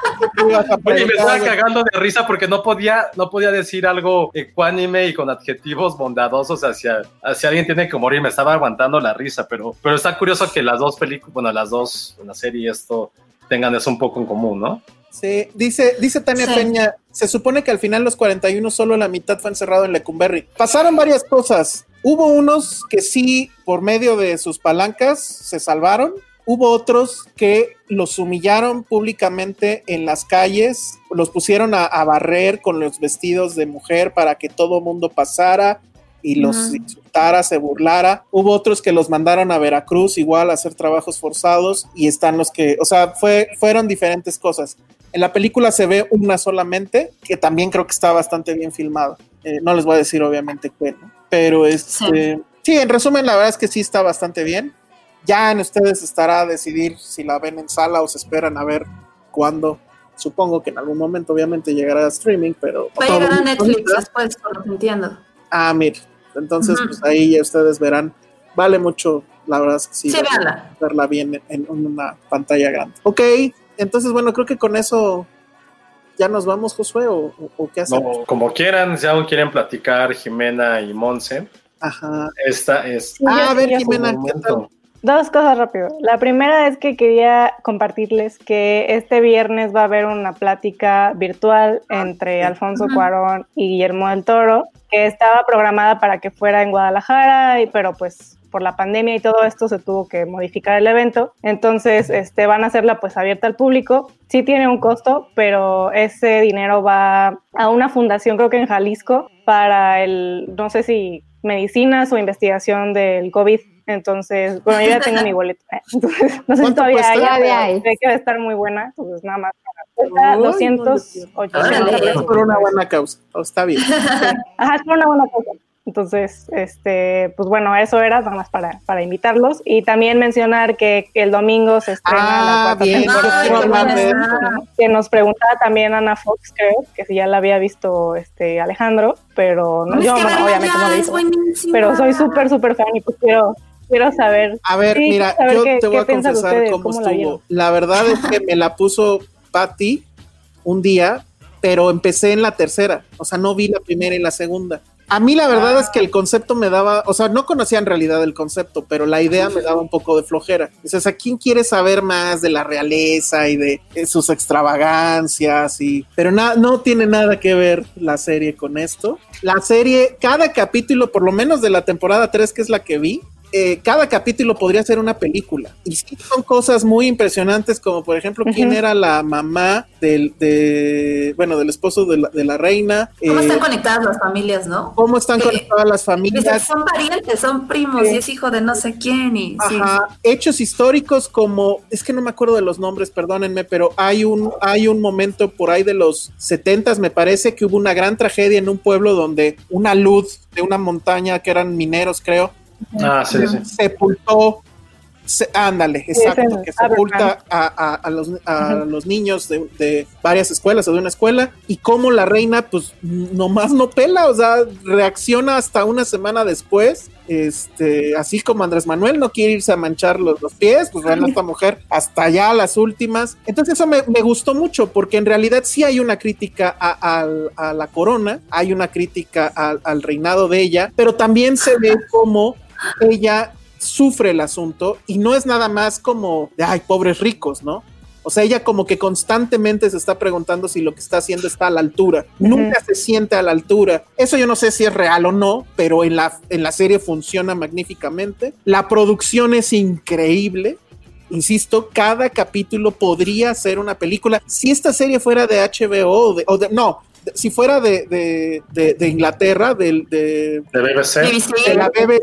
Oye, me estaba cagando de risa porque no podía, no podía decir algo ecuánime y con adjetivos bondadosos hacia, hacia alguien tiene que morir. Me estaba aguantando la risa, pero, pero está curioso que las dos películas, bueno, las dos, la serie y esto, tengan eso un poco en común, ¿no? Sí, dice, dice Tania Sí. Peña, se supone que al final los 41 solo la mitad fue encerrado en Lecumberri. Pasaron varias cosas. Hubo unos que sí, por medio de sus palancas, se salvaron. Hubo otros que los humillaron públicamente en las calles, los pusieron a, a barrer con los vestidos de mujer para que todo mundo pasara y los Ujú. insultara, se burlara. Hubo otros que los mandaron a Veracruz igual a hacer trabajos forzados y están los que, o sea, fue, fueron diferentes cosas. En la película se ve una solamente, que también creo que está bastante bien filmada. Eh, no les voy a decir obviamente qué, ¿no? pero este, sí. en resumen la verdad es que sí está bastante bien. Ya en ustedes estará a decidir si la ven en sala o se esperan a ver cuándo. Supongo que en algún momento obviamente llegará a streaming, pero... Va a llegar a Netflix después, por lo que entiendo. Ah, mire, entonces Ujú. pues ahí ya ustedes verán. Vale mucho, la verdad es que sí. Sí, verla bien en, en una pantalla grande. Ok, entonces bueno, creo que con eso ya nos vamos, Josué, o, o- qué hacemos. No, como quieran, si aún quieren platicar Jimena y Monse, Ajá. esta es Sí, Ah, a ver, Jimena, ¿qué tal? Dos cosas rápido. La primera es que quería compartirles que este viernes va a haber una plática virtual entre Alfonso. Cuarón y Guillermo del Toro, que estaba programada para que fuera en Guadalajara, y, pero pues por la pandemia y todo esto se tuvo que modificar el evento. Entonces, este, van a hacerla pues abierta al público. Sí tiene un costo, pero ese dinero va a una fundación, creo que en Jalisco, para el, no sé si medicinas o investigación del COVID. Entonces, bueno, yo ya tengo mi boleto. Entonces, no sé si ¿Cuánto todavía hay, Todavía hay. sé que va a estar muy buena. Entonces, nada más. Cuesta Ay, no le 208 Órale. Es por una buena causa. Oh, está bien. Ajá, es por una buena cosa. Entonces, este, pues bueno, eso era nada más para, para invitarlos. Y también mencionar que, que el domingo se estrena Ah, la cuarta bien, temporada, Ay. ¿no? que nos preguntaba también Ana Fox, creo, que si ya la había visto este Alejandro, pero no, Es yo obviamente ya, no la he visto. Pero soy súper, súper fan y pues quiero, quiero saber. A ver, Sí, mira, yo qué- te voy qué a confesar ustedes, cómo, cómo la estuvo. vieron. La, verdad es que me la puso Patty un día pero empecé en la tercera, o sea, no vi la primera y la segunda. A mí la verdad es que el concepto me daba, o sea, no conocía en realidad el concepto, pero la idea me daba un poco de flojera. Dices, ¿a quién quiere saber más de la realeza y de eh, sus extravagancias? Y, pero nada, no tiene nada que ver la serie con esto. La serie, cada capítulo, por lo menos de la temporada 3, que es la que vi, eh, cada capítulo podría ser una película. Y sí son cosas muy impresionantes, como por ejemplo, quién era la mamá del, de, bueno, del esposo de la, de la reina. ¿Cómo eh, están conectadas las familias, no? cómo están Eh, conectadas las familias. son parientes, son primos, y es hijo de no sé quién, y sí. Hechos históricos como, es que no me acuerdo de los nombres, perdónenme, pero hay un, hay un momento por ahí de los 70 me parece que hubo una gran tragedia en un pueblo donde una luz de una montaña que eran mineros, creo, Ah, sí, sí. sepultó, se- ándale, exacto, que sepulta Abraham. a, a- a los, a los niños de, de varias escuelas o de una escuela y cómo la reina pues nomás no pela, o sea, reacciona hasta una semana después, este, así como Andrés Manuel no quiere irse a manchar los, los pies, pues bueno, esta mujer hasta allá las últimas. Entonces eso me, me gustó mucho porque en realidad sí hay una crítica a la corona, hay una crítica al- al reinado de ella, pero también se ve como ella sufre el asunto y no es nada más como de, ay, pobres ricos, ¿no? O sea, ella como que constantemente se está preguntando si lo que está haciendo está a la altura. Nunca se siente a la altura. Eso yo no sé si es real o no, pero en la, en la serie funciona magníficamente. La producción es increíble. Insisto, cada capítulo podría ser una película. Si esta serie fuera de HBO o de, o de- no, de- si fuera de, de- de- de Inglaterra, del- de, De BBC. BBC. de la BBC,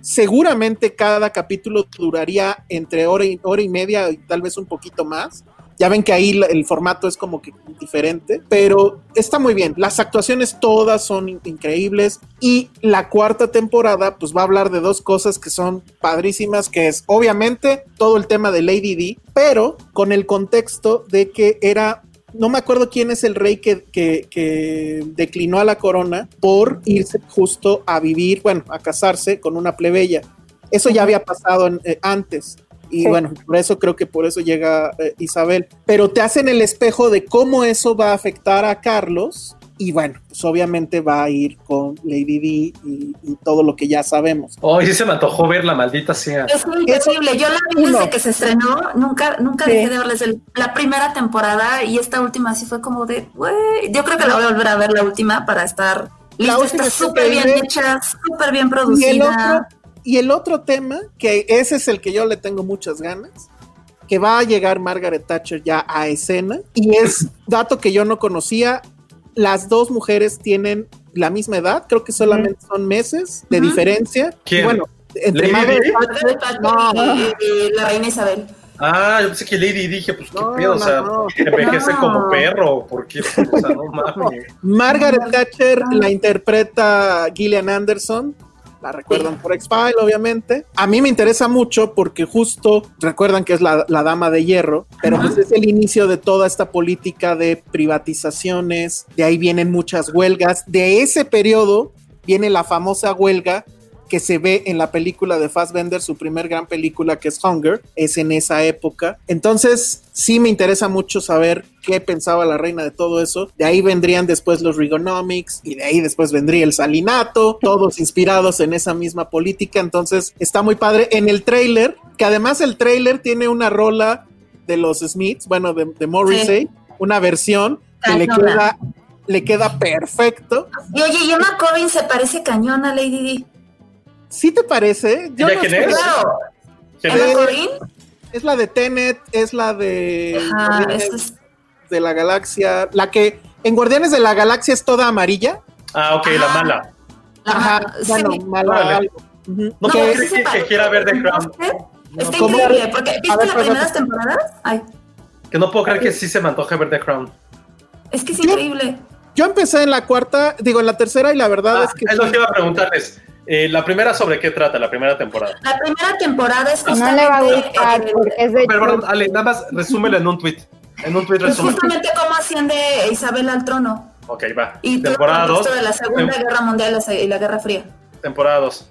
seguramente cada capítulo duraría entre hora y, hora y media y tal vez un poquito más. Ya ven que ahí el formato es como que diferente, pero está muy bien. Las actuaciones todas son in- increíbles y la cuarta temporada pues va a hablar de dos cosas que son padrísimas, que es obviamente todo el tema de Lady D, pero con el contexto de que era no me acuerdo quién es el rey que, que- que declinó a la corona por irse justo a vivir, bueno, a casarse con una plebeya. Eso ya había pasado en- eh, antes. Y Sí. bueno, por eso creo que por eso llega eh, Isabel. Pero te hacen el espejo de cómo eso va a afectar a Carlos. Y bueno, pues obviamente va a ir con Lady D y, y todo lo que ya sabemos. Hoy sí se me antojó ver la maldita sea. Es increíble. Yo la vi desde que se estrenó, nunca, nunca Sí. dejé de verla desde el- la primera temporada y esta última sí fue como de, güey, yo creo que la voy a volver a ver la última para estar lista. última Está súper bien hecha, súper bien Y el, producida. otro, y el otro tema, que ese es el que yo le tengo muchas ganas, que va a llegar Margaret Thatcher ya a escena, y es dato que yo no conocía, las dos mujeres tienen la misma edad, creo que solamente son meses de diferencia. ¿Quién? Y bueno, entre ¿Lady no. y, y la reina Isabel. Ah, yo pensé que Lady dije, pues qué No, pedo, o no, sea, no. envejece No. como perro, porque, o sea, no mames. Margaret Thatcher la interpreta Gillian Anderson. La recuerdan por X-File, obviamente. A mí me interesa mucho porque justo recuerdan que es la, la dama de hierro, pero pues es el inicio de toda esta política de privatizaciones. De ahí vienen muchas huelgas. De ese periodo viene la famosa huelga que se ve en la película de Fassbender, su primer gran película que es Hunger, es en esa época. Entonces, sí me interesa mucho saber qué pensaba la reina de todo eso. De ahí vendrían después los Reaganomics y de ahí después vendría el Salinato, todos inspirados en esa misma política. Entonces, está muy padre. En el trailer, que además el trailer tiene una rola de los Smiths, bueno, de, de Morrissey, una versión que le queda, le queda perfecto. Y oye, y Emma Corrin se parece cañón a Lady Di. ¿Sí te parece? Yo ¿Ella no quién es? Claro, ¿Quién Emma Eh, Corrin. Es la de Tenet, es la de Ajá, es- de la Galaxia, la que en Guardianes de la Galaxia es toda amarilla. Ah, ok, la mala. Ajá, Ajá, bueno, sí. mala algo. No sí creer se que, quiera ver The Crown. Está ¿Cómo? increíble, porque ¿viste ver, las perdón. primeras temporadas? Ay, Que no puedo creer que sí se me antoje ver The Crown. es que es Yo- increíble. yo empecé en la cuarta, digo en la tercera y la verdad Ah, es que es lo que iba a preguntarles. Eh, la primera, ¿sobre qué trata? La primera temporada. La primera temporada es No le va a justamente, gustar porque es de Pero, perdón, Ale, nada más resúmelo en un tweet. En un tweet justamente cómo asciende Isabel al trono. Ok, va. Y Temporada 2. contexto de la Segunda Guerra Mundial y la Guerra Fría. Temporada 2.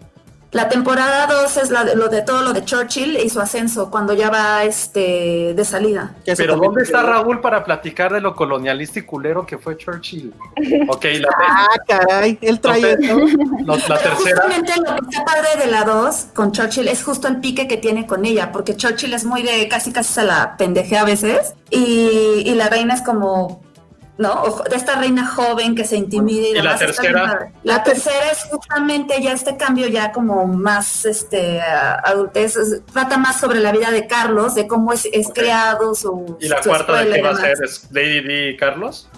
La temporada 2 es la de, lo de todo lo de Churchill y su ascenso cuando ya va este de salida. Pero ¿dónde está Raúl para platicar de lo colonialista y culero que fue Churchill? Ok, la, Ah, caray, él trae No, la Pero tercera. justamente lo que está padre de la 2 con Churchill es justo el pique que tiene con ella, porque Churchill es muy de casi casi se la pendeje a veces y, y la reina es como, ¿no? O- De esta reina joven que se intimida y, ¿Y la tercera? La tercera es justamente ya este cambio ya como más este adultez, trata más sobre la vida de Carlos, de cómo es, es creado su ¿Y la su cuarta de qué va a ser? ¿Es Lady D y Carlos?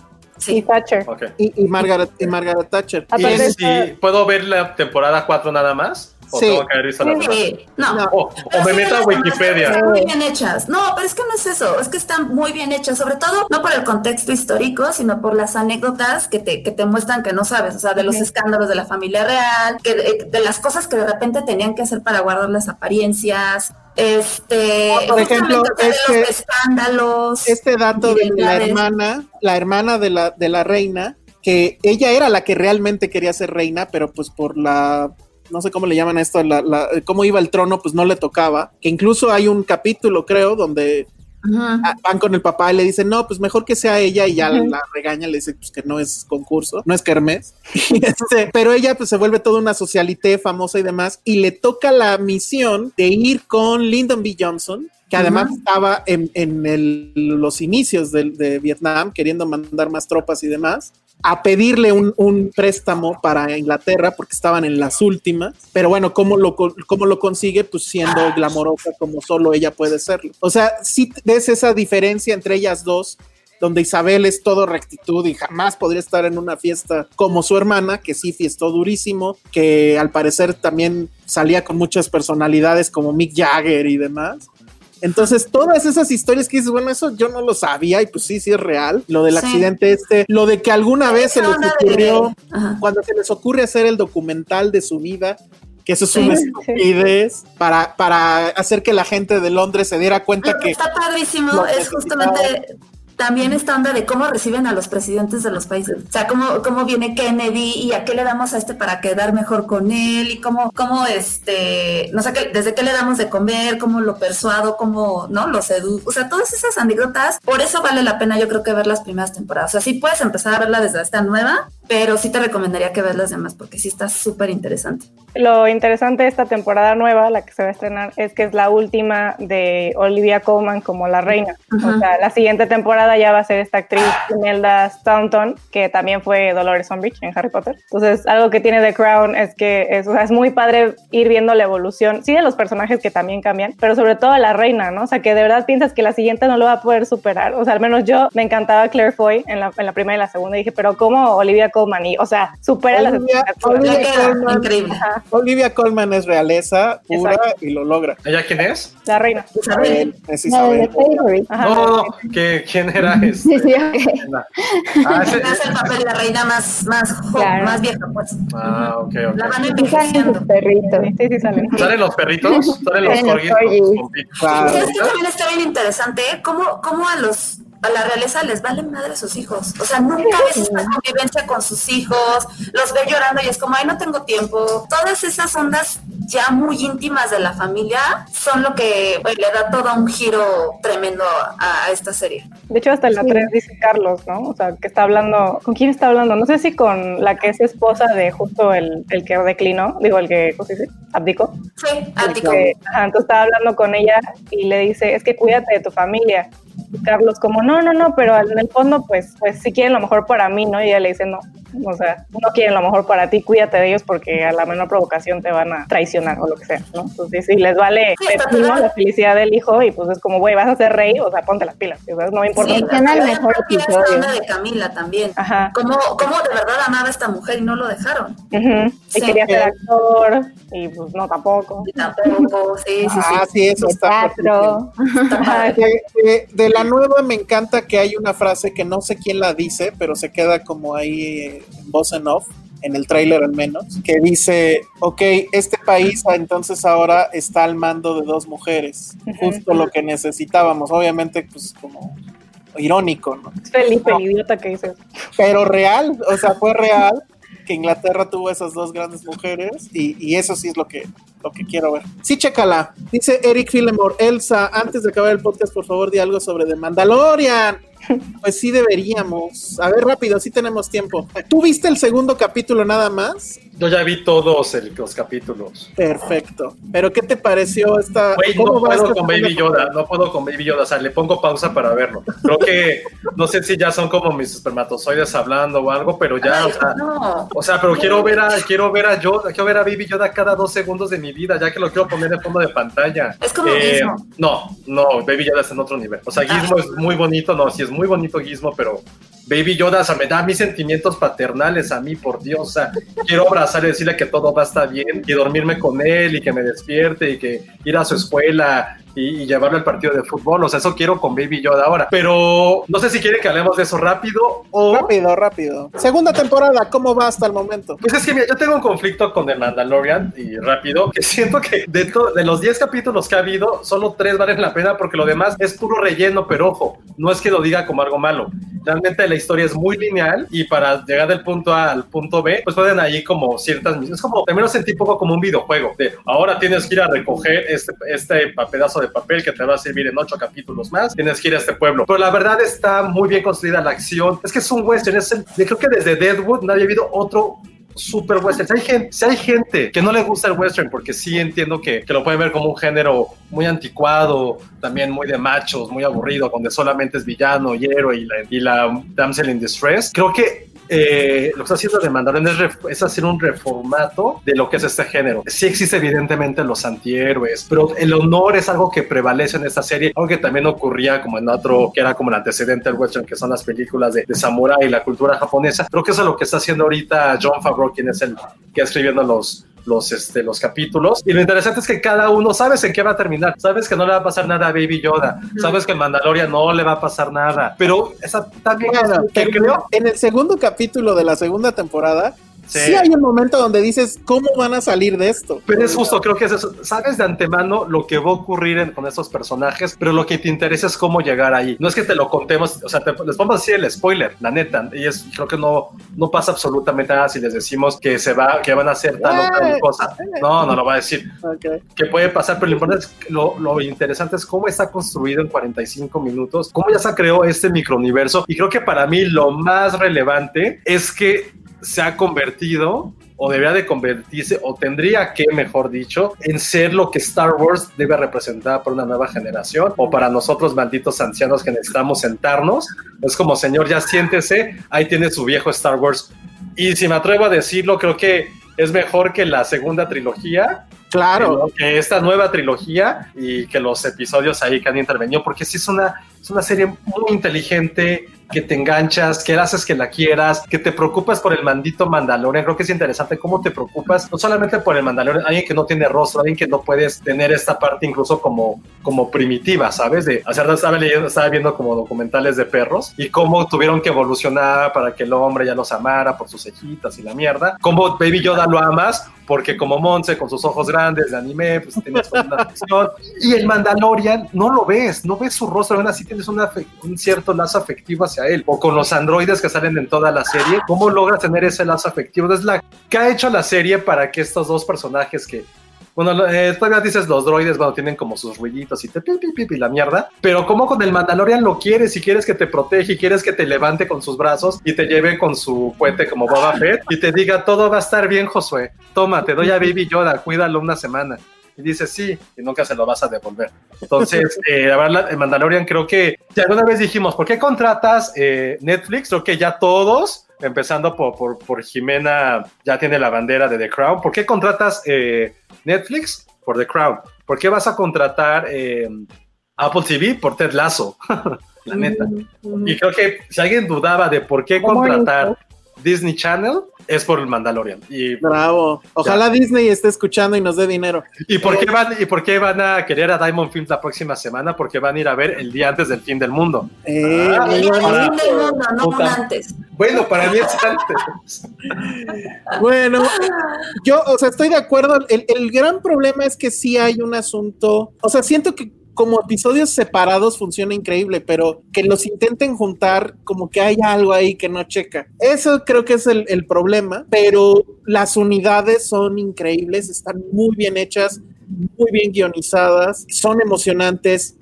Y. Thatcher. Ok. Y, y Margaret, y Margaret Thatcher. ¿Y si puedo ver la temporada 4 nada más? ¿O Sí. tengo que haber visto las demás? Sí, no. No. O, me sí meto a Wikipedia. Están muy bien hechas. No, pero es que no es eso. Es que están muy bien hechas. Sobre todo, no por el contexto histórico, sino por las anécdotas que te, que te muestran que no sabes. O sea, de los escándalos de la familia real, que de, de las cosas que de repente tenían que hacer para guardar las apariencias. Este. Por ejemplo, este- los escándalos. Este dato de la hermana, la hermana de la, de la reina, que ella era la que realmente quería ser reina, pero pues por la no sé cómo le llaman esto, la, la- cómo iba el trono, pues no le tocaba. Que incluso hay un capítulo, creo, donde van con el papá y le dicen, no, pues mejor que sea ella, y ya la regaña, le dice pues que no es concurso, no es kermés. Este, pero ella pues se vuelve toda una socialité famosa y demás, y le toca la misión de ir con Lyndon B. Johnson, que además estaba en, en el- los inicios de, Vietnam, queriendo mandar más tropas y demás, a pedirle un, un préstamo para Inglaterra, porque estaban en las últimas. Pero bueno, ¿cómo lo, cómo lo consigue? Pues siendo glamorosa como solo ella puede serlo. O sea, sí ves esa diferencia entre ellas dos, donde Isabel es todo rectitud y jamás podría estar en una fiesta como su hermana, que sí fiestó durísimo, que al parecer también salía con muchas personalidades como Mick Jagger y demás. Entonces, todas esas historias que dices, bueno, eso yo no lo sabía y pues sí, sí es real. Lo del Sí. accidente este, lo de que alguna vez se les ocurrió, cuando se les ocurre hacer el documental de su vida, que eso es Sí. una Sí. estupidez, para, para hacer que la gente de Londres se diera cuenta que está padrísimo es justamente también esta onda de cómo reciben a los presidentes de los países. O sea, cómo, cómo viene Kennedy y a qué le damos a este para quedar mejor con él y cómo, cómo este, no sé, qué, desde qué le damos de comer, cómo lo persuado, cómo, ¿no? Lo seduzco. O sea, todas esas anécdotas, por eso vale la pena yo creo que ver las primeras temporadas. O sea, sí puedes empezar a verla desde esta nueva, pero sí te recomendaría que veas las demás porque sí está súper interesante. Lo interesante de esta temporada nueva, la que se va a estrenar, es que es la última de Olivia Colman como la reina. O sea, la siguiente temporada ya va a ser esta actriz Imelda Staunton, que también fue Dolores Umbridge en Harry Potter. Entonces, algo que tiene The Crown es que es, o sea, es muy padre ir viendo la evolución, sí de los personajes que también cambian, pero sobre todo la reina, ¿no? O sea, que de verdad piensas que la siguiente no lo va a poder superar. O sea, al menos yo me encantaba Claire Foy en la, en la primera y la segunda y dije, pero ¿cómo Olivia Colman? Y, o sea, supera las Olivia- expectativas. Olivia Le queda Colman. increíble. Ajá, Olivia Colman es realeza pura Exacto. y lo logra. ¿Ella quién es? la reina. Isabel. Es Isabel. The Favorite. Ajá. No, no, ¿qué- ¿quién era Sí, este? sí. Ah, ese- Hace el papel de la reina más, más, Claro. más vieja, pues. ah, ok, ok. La van envejeciendo. perritos. Sí, sí, salen. ¿Salen los perritos? ¿Salen los corgis? Claro. También está bien interesante, ¿eh? ¿Cómo, cómo a los a la realeza les valen madre sus hijos. O sea, nunca ves esta convivencia con sus hijos, los ve llorando y es como, ay, no tengo tiempo. Todas esas ondas ya muy íntimas de la familia son lo que bueno, le da todo un giro tremendo a, a esta serie. De hecho, hasta en la Sí. 3 dice Carlos, ¿no? O sea, que está hablando. ¿Con quién está hablando? No sé si con la que es esposa de justo el, el que declinó, digo, el que, ¿cómo se dice? Abdicó. Sí, Ático. Que, ajá, entonces estaba hablando con ella y le dice, es que cuídate de tu familia. Y Carlos como, no, no, no, pero en el fondo, pues, pues sí quieren lo mejor para mí, ¿no? Y ella le dice, no, o sea, no quieren lo mejor para ti, cuídate de ellos porque a la menor provocación te van a traicionar o lo que sea, ¿no? Entonces, si les vale Sí, está claro. la felicidad del hijo y pues es como, güey, vas a ser rey, o sea, ponte las pilas, sea, no me importa. Sí, Menciona el la mejor episodio. de Camila también. Ajá. ¿Cómo, ¿Cómo de verdad amaba a esta mujer y no lo dejaron? Ujú. Sí. Y quería ser actor y pues no tampoco. Y tampoco, sí, sí, sí. Ah, sí, eso De está. teatro. Ajá, De, de- de la nueva me encanta que hay una frase que no sé quién la dice, pero se queda como ahí eh, en voz en off, en el tráiler al menos, que dice, ok, este país ah, entonces ahora está al mando de dos mujeres, justo lo que necesitábamos, obviamente pues como irónico, ¿no? Felipe, el idiota que dices. Pero real, o sea, fue real. Que Inglaterra tuvo esas dos grandes mujeres y, y eso sí es lo que, lo que quiero ver. Sí, chécala. Dice Eric Filemore, Elsa, antes de acabar el podcast, por favor, di algo sobre The Mandalorian. Pues sí deberíamos. A ver, rápido, sí tenemos tiempo. ¿Tú viste el segundo capítulo nada más? Yo ya vi todos el- los capítulos. Perfecto. Pero ¿qué te pareció esta? Güey, ¿cómo no puedo con Baby Yoda, no puedo con Baby Yoda, o sea, le pongo pausa para verlo. Creo que, no sé si ya son como mis espermatozoides hablando o algo, pero ya, o sea, No. o sea, pero quiero ver a, quiero ver a Yoda, quiero ver a Baby Yoda cada dos segundos de mi vida, ya que lo quiero poner de fondo de pantalla. Es como Eh, Gizmo. No, no, Baby Yoda está en otro nivel. O sea, Gizmo es muy bonito, no, sí es muy bonito Gizmo, pero Baby Yoda, o sea, me da mis sentimientos paternales a mí, por Dios. O sea, quiero abrazar y decirle que todo va a estar bien y dormirme con él y que me despierte y que ir a su escuela y, y llevarlo al partido de fútbol. O sea, eso quiero con Baby Yoda ahora. Pero no sé si quieren que hablemos de eso rápido o. Rápido, rápido. Segunda temporada, ¿cómo va hasta el momento? Pues es que mira, yo tengo un conflicto con el Mandalorian y rápido, que siento que de, de los 10 capítulos que ha habido, solo 3 valen la pena porque lo demás es puro relleno, pero ojo, no es que lo diga como algo malo. Realmente la historia es muy lineal y para llegar del punto A al punto B, pues pueden ahí como ciertas misiones. Es como, también lo sentí un poco como un videojuego, de ahora tienes que ir a recoger este, este pedazo de papel que te va a servir en 8 capítulos más, tienes que ir a este pueblo. Pero la verdad está muy bien construida la acción. Es que es un western, es el, yo creo que desde Deadwood no había habido otro super western. Si hay, gente, si hay gente que no le gusta el western, porque sí entiendo que, que lo pueden ver como un género muy anticuado, también muy de machos, muy aburrido, donde solamente es villano y héroe y la, y la damsel in distress. Creo que eh, lo que está haciendo de Mandalorian es, hacer un reformato de lo que es este género. Sí existe evidentemente los antihéroes, pero el honor es algo que prevalece en esta serie, algo que también ocurría como en otro, que era como el antecedente del western, que son las películas de, de samurai y la cultura japonesa. Creo que eso es lo que está haciendo ahorita John Favreau, quien es el que está escribiendo los los, este, los capítulos. Y lo interesante es que cada uno sabes en qué va a terminar. Sabes que no le va a pasar nada a Baby Yoda. Sabes que en Mandalorian no le va a pasar nada. Pero esa también Bueno, que creo. en el segundo capítulo de la segunda temporada, Sí. sí. hay un momento donde dices, ¿cómo van a salir de esto? Pero es justo, creo que es eso. Sabes de antemano lo que va a ocurrir en- con estos personajes, pero lo que te interesa es cómo llegar ahí. No es que te lo contemos, o sea, te- les vamos a decir el spoiler, la neta. Y es, creo que no, no pasa absolutamente nada si les decimos que se va, que van a hacer tal o tal cosa. No, no lo va a decir. Ok. que puede pasar, pero lo importante es lo, lo interesante es cómo está construido en 45 minutos, cómo ya se creó este microuniverso. Y creo que para mí lo más relevante es que se ha convertido o debería de convertirse, o tendría que, mejor dicho, en ser lo que Star Wars debe representar para una nueva generación, o para nosotros malditos ancianos que necesitamos sentarnos. Es como, señor, ya siéntese, ahí tiene su viejo Star Wars. Y si me atrevo a decirlo, creo que es mejor que la segunda trilogía, Claro. que, esta nueva trilogía y que los episodios ahí que han intervenido, porque sí es una, es una serie muy inteligente, que te enganchas, que haces que la quieras, que te preocupas por el mandito Mandalorian. Creo que es interesante cómo te preocupas, no solamente por el Mandalorian, alguien que no tiene rostro, alguien que no puedes tener esta parte incluso como, como primitiva, ¿sabes? De, sea, estaba leyendo, estaba viendo como documentales de perros y cómo tuvieron que evolucionar para que el hombre ya los amara por sus cejitas y la mierda. Cómo Baby Yoda lo amas porque como Monse con sus ojos grandes de anime, pues tienes una afección. Y el Mandalorian no lo ves, no ves su rostro, aún así tienes un cierto lazo afectivo hacia él. O con los androides que salen en toda la serie, ¿cómo logras tener ese lazo afectivo? Es la que ha hecho la serie para que estos dos personajes que bueno, eh, todavía dices los droides, bueno, tienen como sus ruiditos y te pi, pi, pi, pi, la mierda. Pero como con el Mandalorian lo quieres y quieres que te protege y quieres que te levante con sus brazos y te lleve con su cohete como Boba Fett y te diga todo va a estar bien, Josué. Toma, te doy a Baby Yoda, cuídalo una semana. Y dices sí, y nunca se lo vas a devolver. Entonces, eh, la verdad, el Mandalorian creo que si alguna vez dijimos, ¿por qué contratas eh, Netflix? Creo que ya todos, empezando por, por, por Jimena, ya tiene la bandera de The Crown. ¿Por qué contratas eh, Netflix? Por The Crown. ¿Por qué vas a contratar eh, Apple TV? Por Ted Lasso. la neta. Y creo que si alguien dudaba de por qué ¿Cómo contratar Disney Channel, es por el Mandalorian. Y Bravo. Ojalá Disney esté escuchando y nos dé dinero. ¿Y por, qué van, ¿Y por qué van a querer a Diamond Films la próxima semana? Porque van a ir a ver el día antes del fin del mundo. Eh, Ah, El fin del mundo, no un antes. Bueno, para mí es antes. Bueno, yo, o sea, estoy de acuerdo. El, el gran problema es que sí hay un asunto. O sea, siento que como episodios separados funciona increíble, pero que los intenten juntar, como que hay algo ahí que no checa. Eso creo que es el, el problema, pero las unidades son increíbles, están muy bien hechas, muy bien guionizadas, son emocionantes,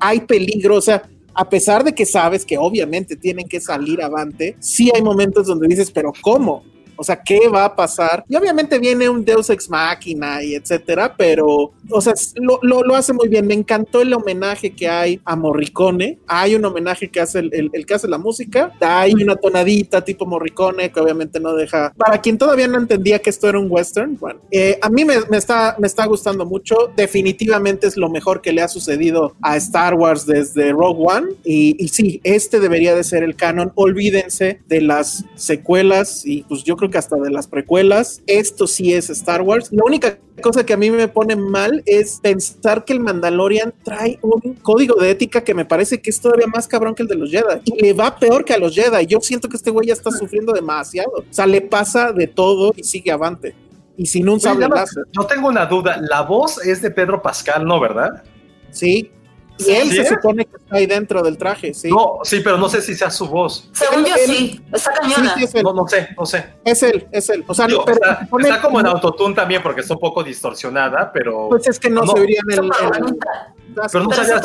hay peligro, o sea, a pesar de que sabes que obviamente tienen que salir avante, sí hay momentos donde dices, pero ¿cómo? O sea, ¿qué va a pasar? Y obviamente viene un Deus Ex Machina y etcétera, pero, o sea, lo, lo, lo hace muy bien. Me encantó el homenaje que hay a Morricone. Hay un homenaje que hace el, el- el que hace la música. Hay una tonadita tipo Morricone que obviamente no deja. Para quien todavía no entendía que esto era un western, bueno, eh, a mí me, me está, me está gustando mucho. Definitivamente es lo mejor que le ha sucedido a Star Wars desde Rogue One. Y, y sí, este debería de ser el canon. Olvídense de las secuelas y pues yo creo que hasta de las precuelas. Esto sí es Star Wars. La única cosa que a mí me pone mal es pensar que el Mandalorian trae un código de ética que me parece que es todavía más cabrón que el de los Jedi. Y le va peor que a los Jedi. Yo siento que este güey ya está sufriendo demasiado. O sea, le pasa de todo y sigue avante. Y sin un sable láser. Yo tengo una duda. La voz es de Pedro Pascal, ¿no, verdad? Sí. Y él ¿Sí? se supone que está ahí dentro del traje, sí. No, sí, pero no sé si sea su voz. Según yo Él- sí, está cañona. sí, es. No, no sé, no sé. Es él, es él. O sea, Digo, no, pero está, se supone- está como en autotune también porque está un poco distorsionada, pero... Pues es que no, No, se vería en el. Pero no sabía.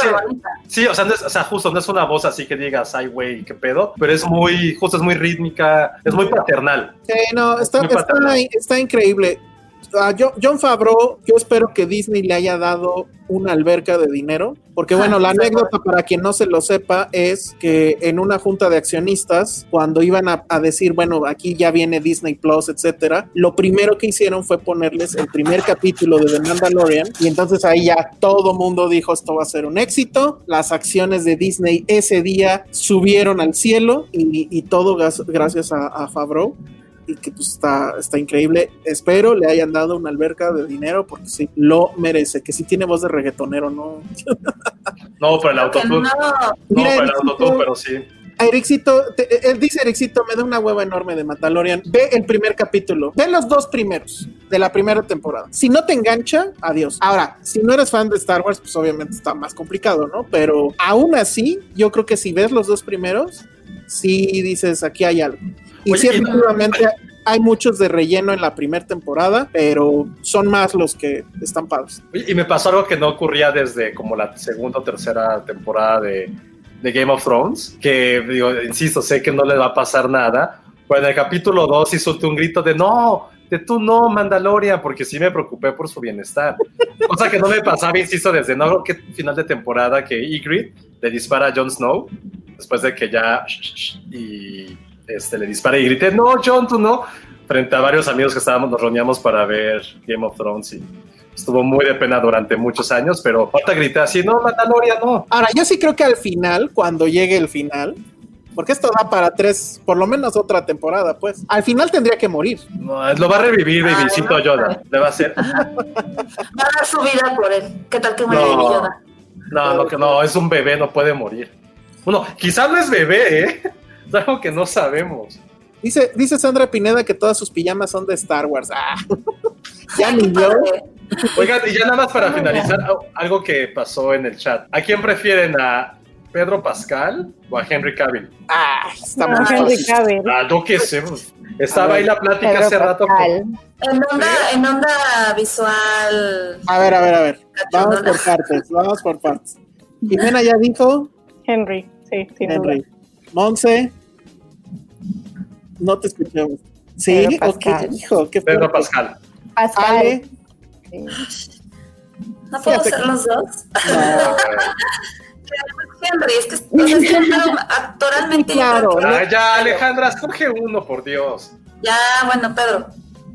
Sí, o sea, no es, o sea, justo no es una voz así que digas, ay, güey, qué pedo, pero es muy, justo es muy rítmica, es muy paternal. Sí, no, está, Muy está, está increíble. A Jo- John Favreau, yo espero que Disney le haya dado una alberca de dinero, porque bueno, la anécdota para quien no se lo sepa es que en una junta de accionistas, cuando iban a, a decir, bueno, aquí ya viene Disney Plus, etcétera, lo primero que hicieron fue ponerles el primer capítulo de The Mandalorian, y entonces ahí ya todo mundo dijo esto va a ser un éxito, las acciones de Disney ese día subieron al cielo y, y todo gracias a, a Favreau y que pues está, está increíble. Espero le hayan dado una alberca de dinero porque sí, lo merece. Que sí tiene voz de reggaetonero, ¿no? No, pero el autotune, no, no, Mira, pero el autotune, pero sí. a Ericito, te- él dice Ericito, me da una hueva enorme de Mandalorian. Ve el primer capítulo, ve los dos primeros de la primera temporada. Si no te engancha, adiós. Ahora, si no eres fan de Star Wars, pues obviamente está más complicado, ¿no? Pero aún así, yo creo que si ves los dos primeros, sí dices, aquí hay algo. Y Oye, sí, efectivamente, hay muchos de relleno en la primera temporada, pero son más los que están. Oye, Y me pasó algo que no ocurría desde como la segunda o tercera temporada de, de Game of Thrones, que digo, insisto, sé que no le va a pasar nada, pero en el capítulo 2 sí solté un grito de no, de tú no, Mandalorian, porque sí me preocupé por su bienestar. Cosa que no me pasaba, insisto, desde no que final de temporada que Ygritte le dispara a Jon Snow, después de que ya y este, le dispara y grité, no, Jon, tú no, frente a varios amigos que estábamos, nos reuníamos para ver Game of Thrones y estuvo muy de pena durante muchos años, pero ahorita grité así, no, Mandalorian, no. Ahora, yo sí creo que al final, cuando llegue el final, porque esto da para tres, por lo menos otra temporada, pues, al final tendría que morir. No, lo va a revivir, Ay, Babycito no. Yoda. Le va a hacer. va a dar su vida por él. ¿Qué tal que muere No. Yoda? No, no, que no, es un bebé, no puede morir. Bueno, quizás no es bebé, ¿eh? Es algo que no sabemos. Dice, dice Sandra Pineda que todas sus pijamas son de Star Wars. Ah. ya ni yo. Oigan, y ya nada más para finalizar, algo que pasó en el chat. ¿A quién prefieren? ¿A Pedro Pascal o a Henry Cavill? Ah, está No, Henry. Cavill. Ah, no que sé. Estaba ahí la plática Pedro hace rato. con-. En onda, en onda visual. A ver, a ver, a ver. Vamos por partes, vamos por partes. Jimena ya dijo, Henry, sí, duda. Henry. Monse, no te escuchamos. Sí, Pedro hijo, qué Pedro fuerte. Pascal. Pascal. Ale, Sí. ¿No puedo ser que- los dos? no. Henry, es que o sea, Claro, que- Ah, ya, Alejandra, escoge uno, por Dios. Ya, bueno, Pedro.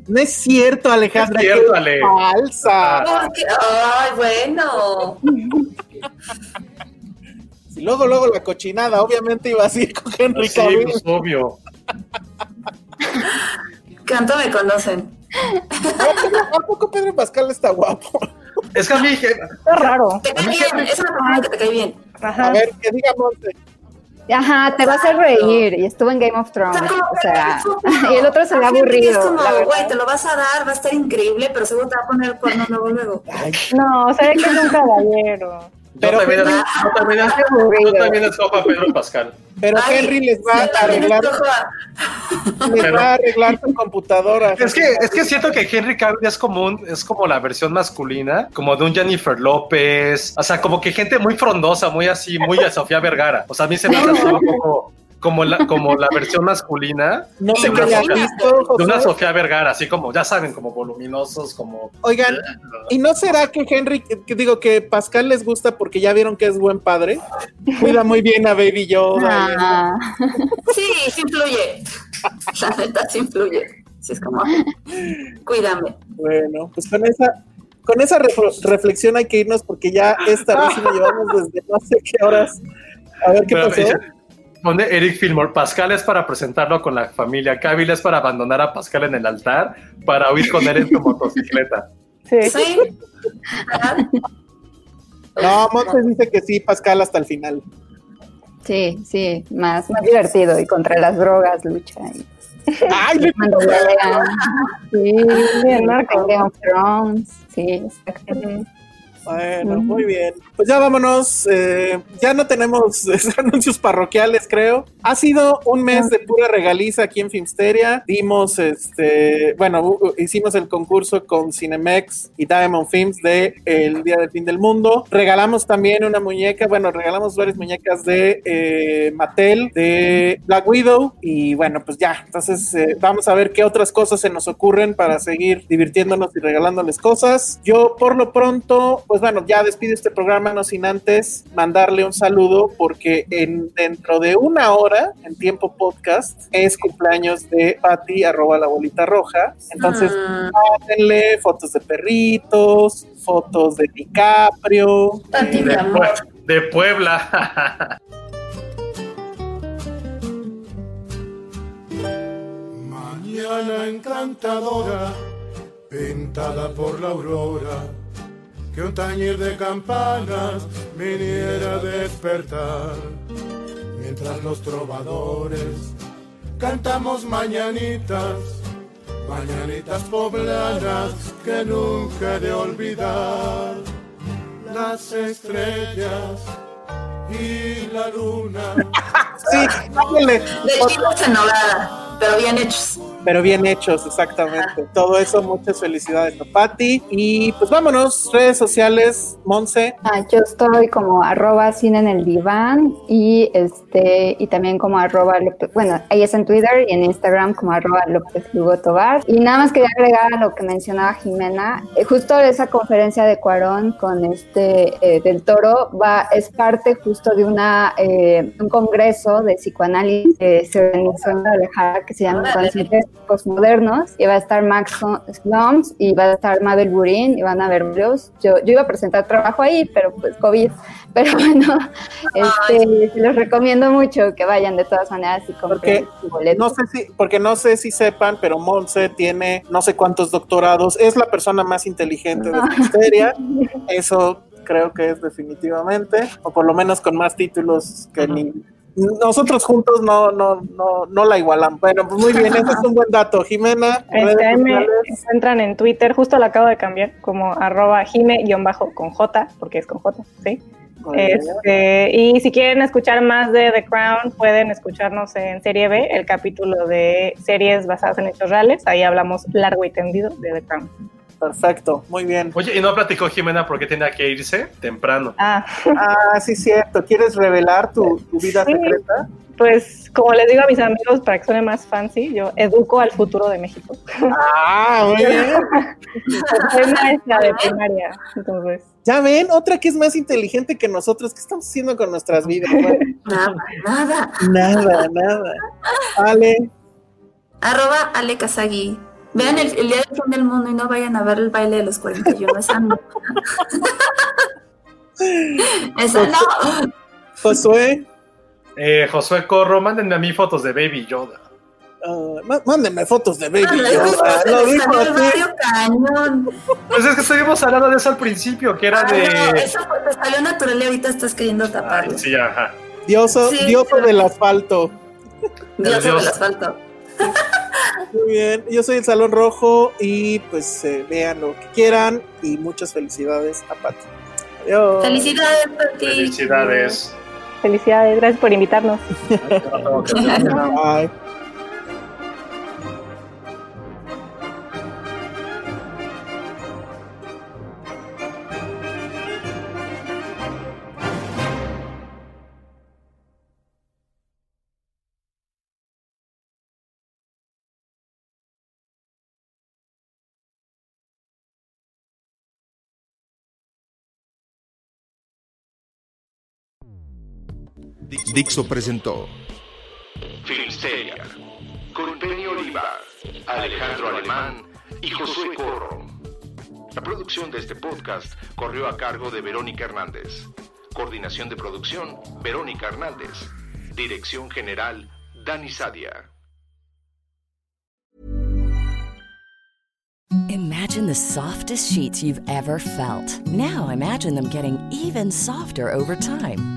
no es cierto, Alejandra. No es cierto, Ale. Falsa. Porque, ay, bueno. Y luego, luego la cochinada, obviamente iba así con Henry Pues sí, pues, obvio. ¿Cuánto me conocen? ¿A poco Pedro Pascal está guapo? Es que a mí, que- Está raro. Te cae bien, es una persona que te cae bien. Ajá. A ver, que diga Monse. Ajá, te va a hacer reír. Y estuvo en Game of Thrones. O sea, y el otro se ve Henry Es aburrido. como, güey, te lo vas a dar, va a estar increíble, pero seguro te va a poner el cuerno luego, luego. No, se ve que es un caballero. Pero yo, también, Henry- yo también- yo también escojo a Pedro Pascal. Pero Ay, Henry les va sí, a arreglar, les Pero- va a arreglar tu computadora. Es que, es que siento que Henry Cavill es como un, es como la versión masculina, como de un Jennifer López, o sea, como que gente muy frondosa, muy así, muy a Sofía Vergara. O sea, a mí se me hace un poco como la, como la versión masculina No sé de qué una, Sofía, visto, de una. Sofía Vergara, así como, ya saben, como voluminosos, como... Oigan, ¿y no será que Henry, que digo que Pascal les gusta porque ya vieron que es buen padre? Cuida muy bien a Baby Yoda. Ah, Sí, sí influye. La neta sí influye. Sí, es como, cuídame. Bueno, pues con esa, con esa refle- reflexión hay que irnos porque ya esta vez sí nos llevamos desde no sé qué horas. A ver qué Pero, pasó. Eric Fillmore, Pascal es para presentarlo con la familia, Cavill es para abandonar a Pascal en el altar, para huir con él en su motocicleta. Sí. Sí. No, Montes dice que sí, Pascal hasta el final. sí, sí, más, más divertido y contra las drogas lucha. Y Ay, le- cuando vean, sí. Game of Thrones, sí, exacto. Bueno, muy bien. Pues ya vámonos. eh, ya no tenemos anuncios parroquiales, creo. Ha sido un mes de pura regaliza aquí en Filmsteria. Dimos, este, bueno, hicimos el concurso con Cinemex y Diamond Films de El Día del Fin del Mundo. Regalamos también una muñeca, bueno, regalamos varias muñecas de eh, Mattel, de Black Widow. Y bueno, pues ya. Entonces, eh, vamos a ver qué otras cosas se nos ocurren para seguir divirtiéndonos y regalándoles cosas. Yo, por lo pronto, pues bueno, ya despido este programa, no sin antes mandarle un saludo, porque en, dentro de una hora, en tiempo podcast, es cumpleaños de Patti, arroba la bolita roja. Entonces, Mm, mándenle fotos de perritos, fotos de DiCaprio. Pati, mi De, amor. Pue- de Puebla. Mañana encantadora, pintada por la aurora, que un tañir de campanas viniera a despertar. Mientras los trovadores cantamos mañanitas, mañanitas poblanas que nunca he de olvidar. Las estrellas y la luna. Sí, mándenle De chinos en nogada, pero bien hechos. pero bien hechos, exactamente. Todo eso, muchas felicidades a Patti. Y pues vámonos, redes sociales, Monse. Ah, yo estoy como arroba cine en el diván y este y también como arroba bueno, ahí es en Twitter y en Instagram como arroba López Lugo Tobar. Y nada más quería agregar a lo que mencionaba Jimena, eh, justo esa conferencia de Cuarón con este eh, del Toro va, es parte justo de una eh, un congreso de psicoanálisis que se organizó en Guadalajara que se llama Conscientes Postmodernos y va a estar Max Slums y va a estar Mabel Burin y van a haber varios. Yo, yo iba a presentar trabajo ahí, pero pues COVID. Pero bueno, este, los recomiendo mucho que vayan de todas maneras y compren Porque su boleto. No sé si, porque no sé si sepan, pero Monse tiene no sé cuántos doctorados, es la persona más inteligente de la historia. Eso creo que es definitivamente, o por lo menos con más títulos que ni nosotros juntos no, no, no, no la igualamos. Bueno, pues muy bien, ese es un buen dato. Jimena, Este, me encuentran en Twitter, justo lo acabo de cambiar, como arroba jime-bajo con J, porque es con J, ¿sí? Este, y si quieren escuchar más de The Crown, pueden escucharnos en Serie B, el capítulo de series basadas en hechos reales. Ahí hablamos largo y tendido de The Crown. Perfecto, muy bien. Oye, y no platicó Jimena porque tenía que irse temprano. Ah, Ah, sí, cierto. ¿Quieres revelar tu, tu vida Sí. secreta? pues como les digo a mis amigos, para que suene más fancy, yo educo al futuro de México. Ah, muy bien. Soy maestra de primaria, entonces. Ya ven, otra que es más inteligente que nosotros. ¿Qué estamos haciendo con nuestras vidas? Nada, nada. nada, nada. Vale. Arroba Ale Kazagi. Vean el, el día del fin del mundo y no vayan a ver el baile de los 41. Esa no. Esa no. Josué, Eh, Josué Corro, mándenme a mí fotos de Baby Yoda. ah, má- mándenme fotos de Baby Ándale, Yoda. Lo dijo cañón. Pues es que estuvimos hablando de eso al principio, que era Ah, no, de. eso fue- te salió natural y ahorita estás queriendo Ay, taparlo. sí, ajá. Dioso, Sí, dioso pero- del asfalto. Dios Dios. del asfalto. Muy bien. Yo soy el Salón Rojo y pues eh, vean lo que quieran y muchas felicidades a Pati. Felicidades, Pati. Felicidades. Felicidades, gracias por invitarnos. Bye. Dixo presentó Filmsteria, con Penny Oliva, Alejandro Alemán y Josué Corro. La producción de este podcast corrió a cargo de Verónica Hernández. Coordinación de producción, Verónica Hernández. Dirección general, Dani Sadia. Imagine the softest sheets you've ever felt. Now imagine them getting even softer over time.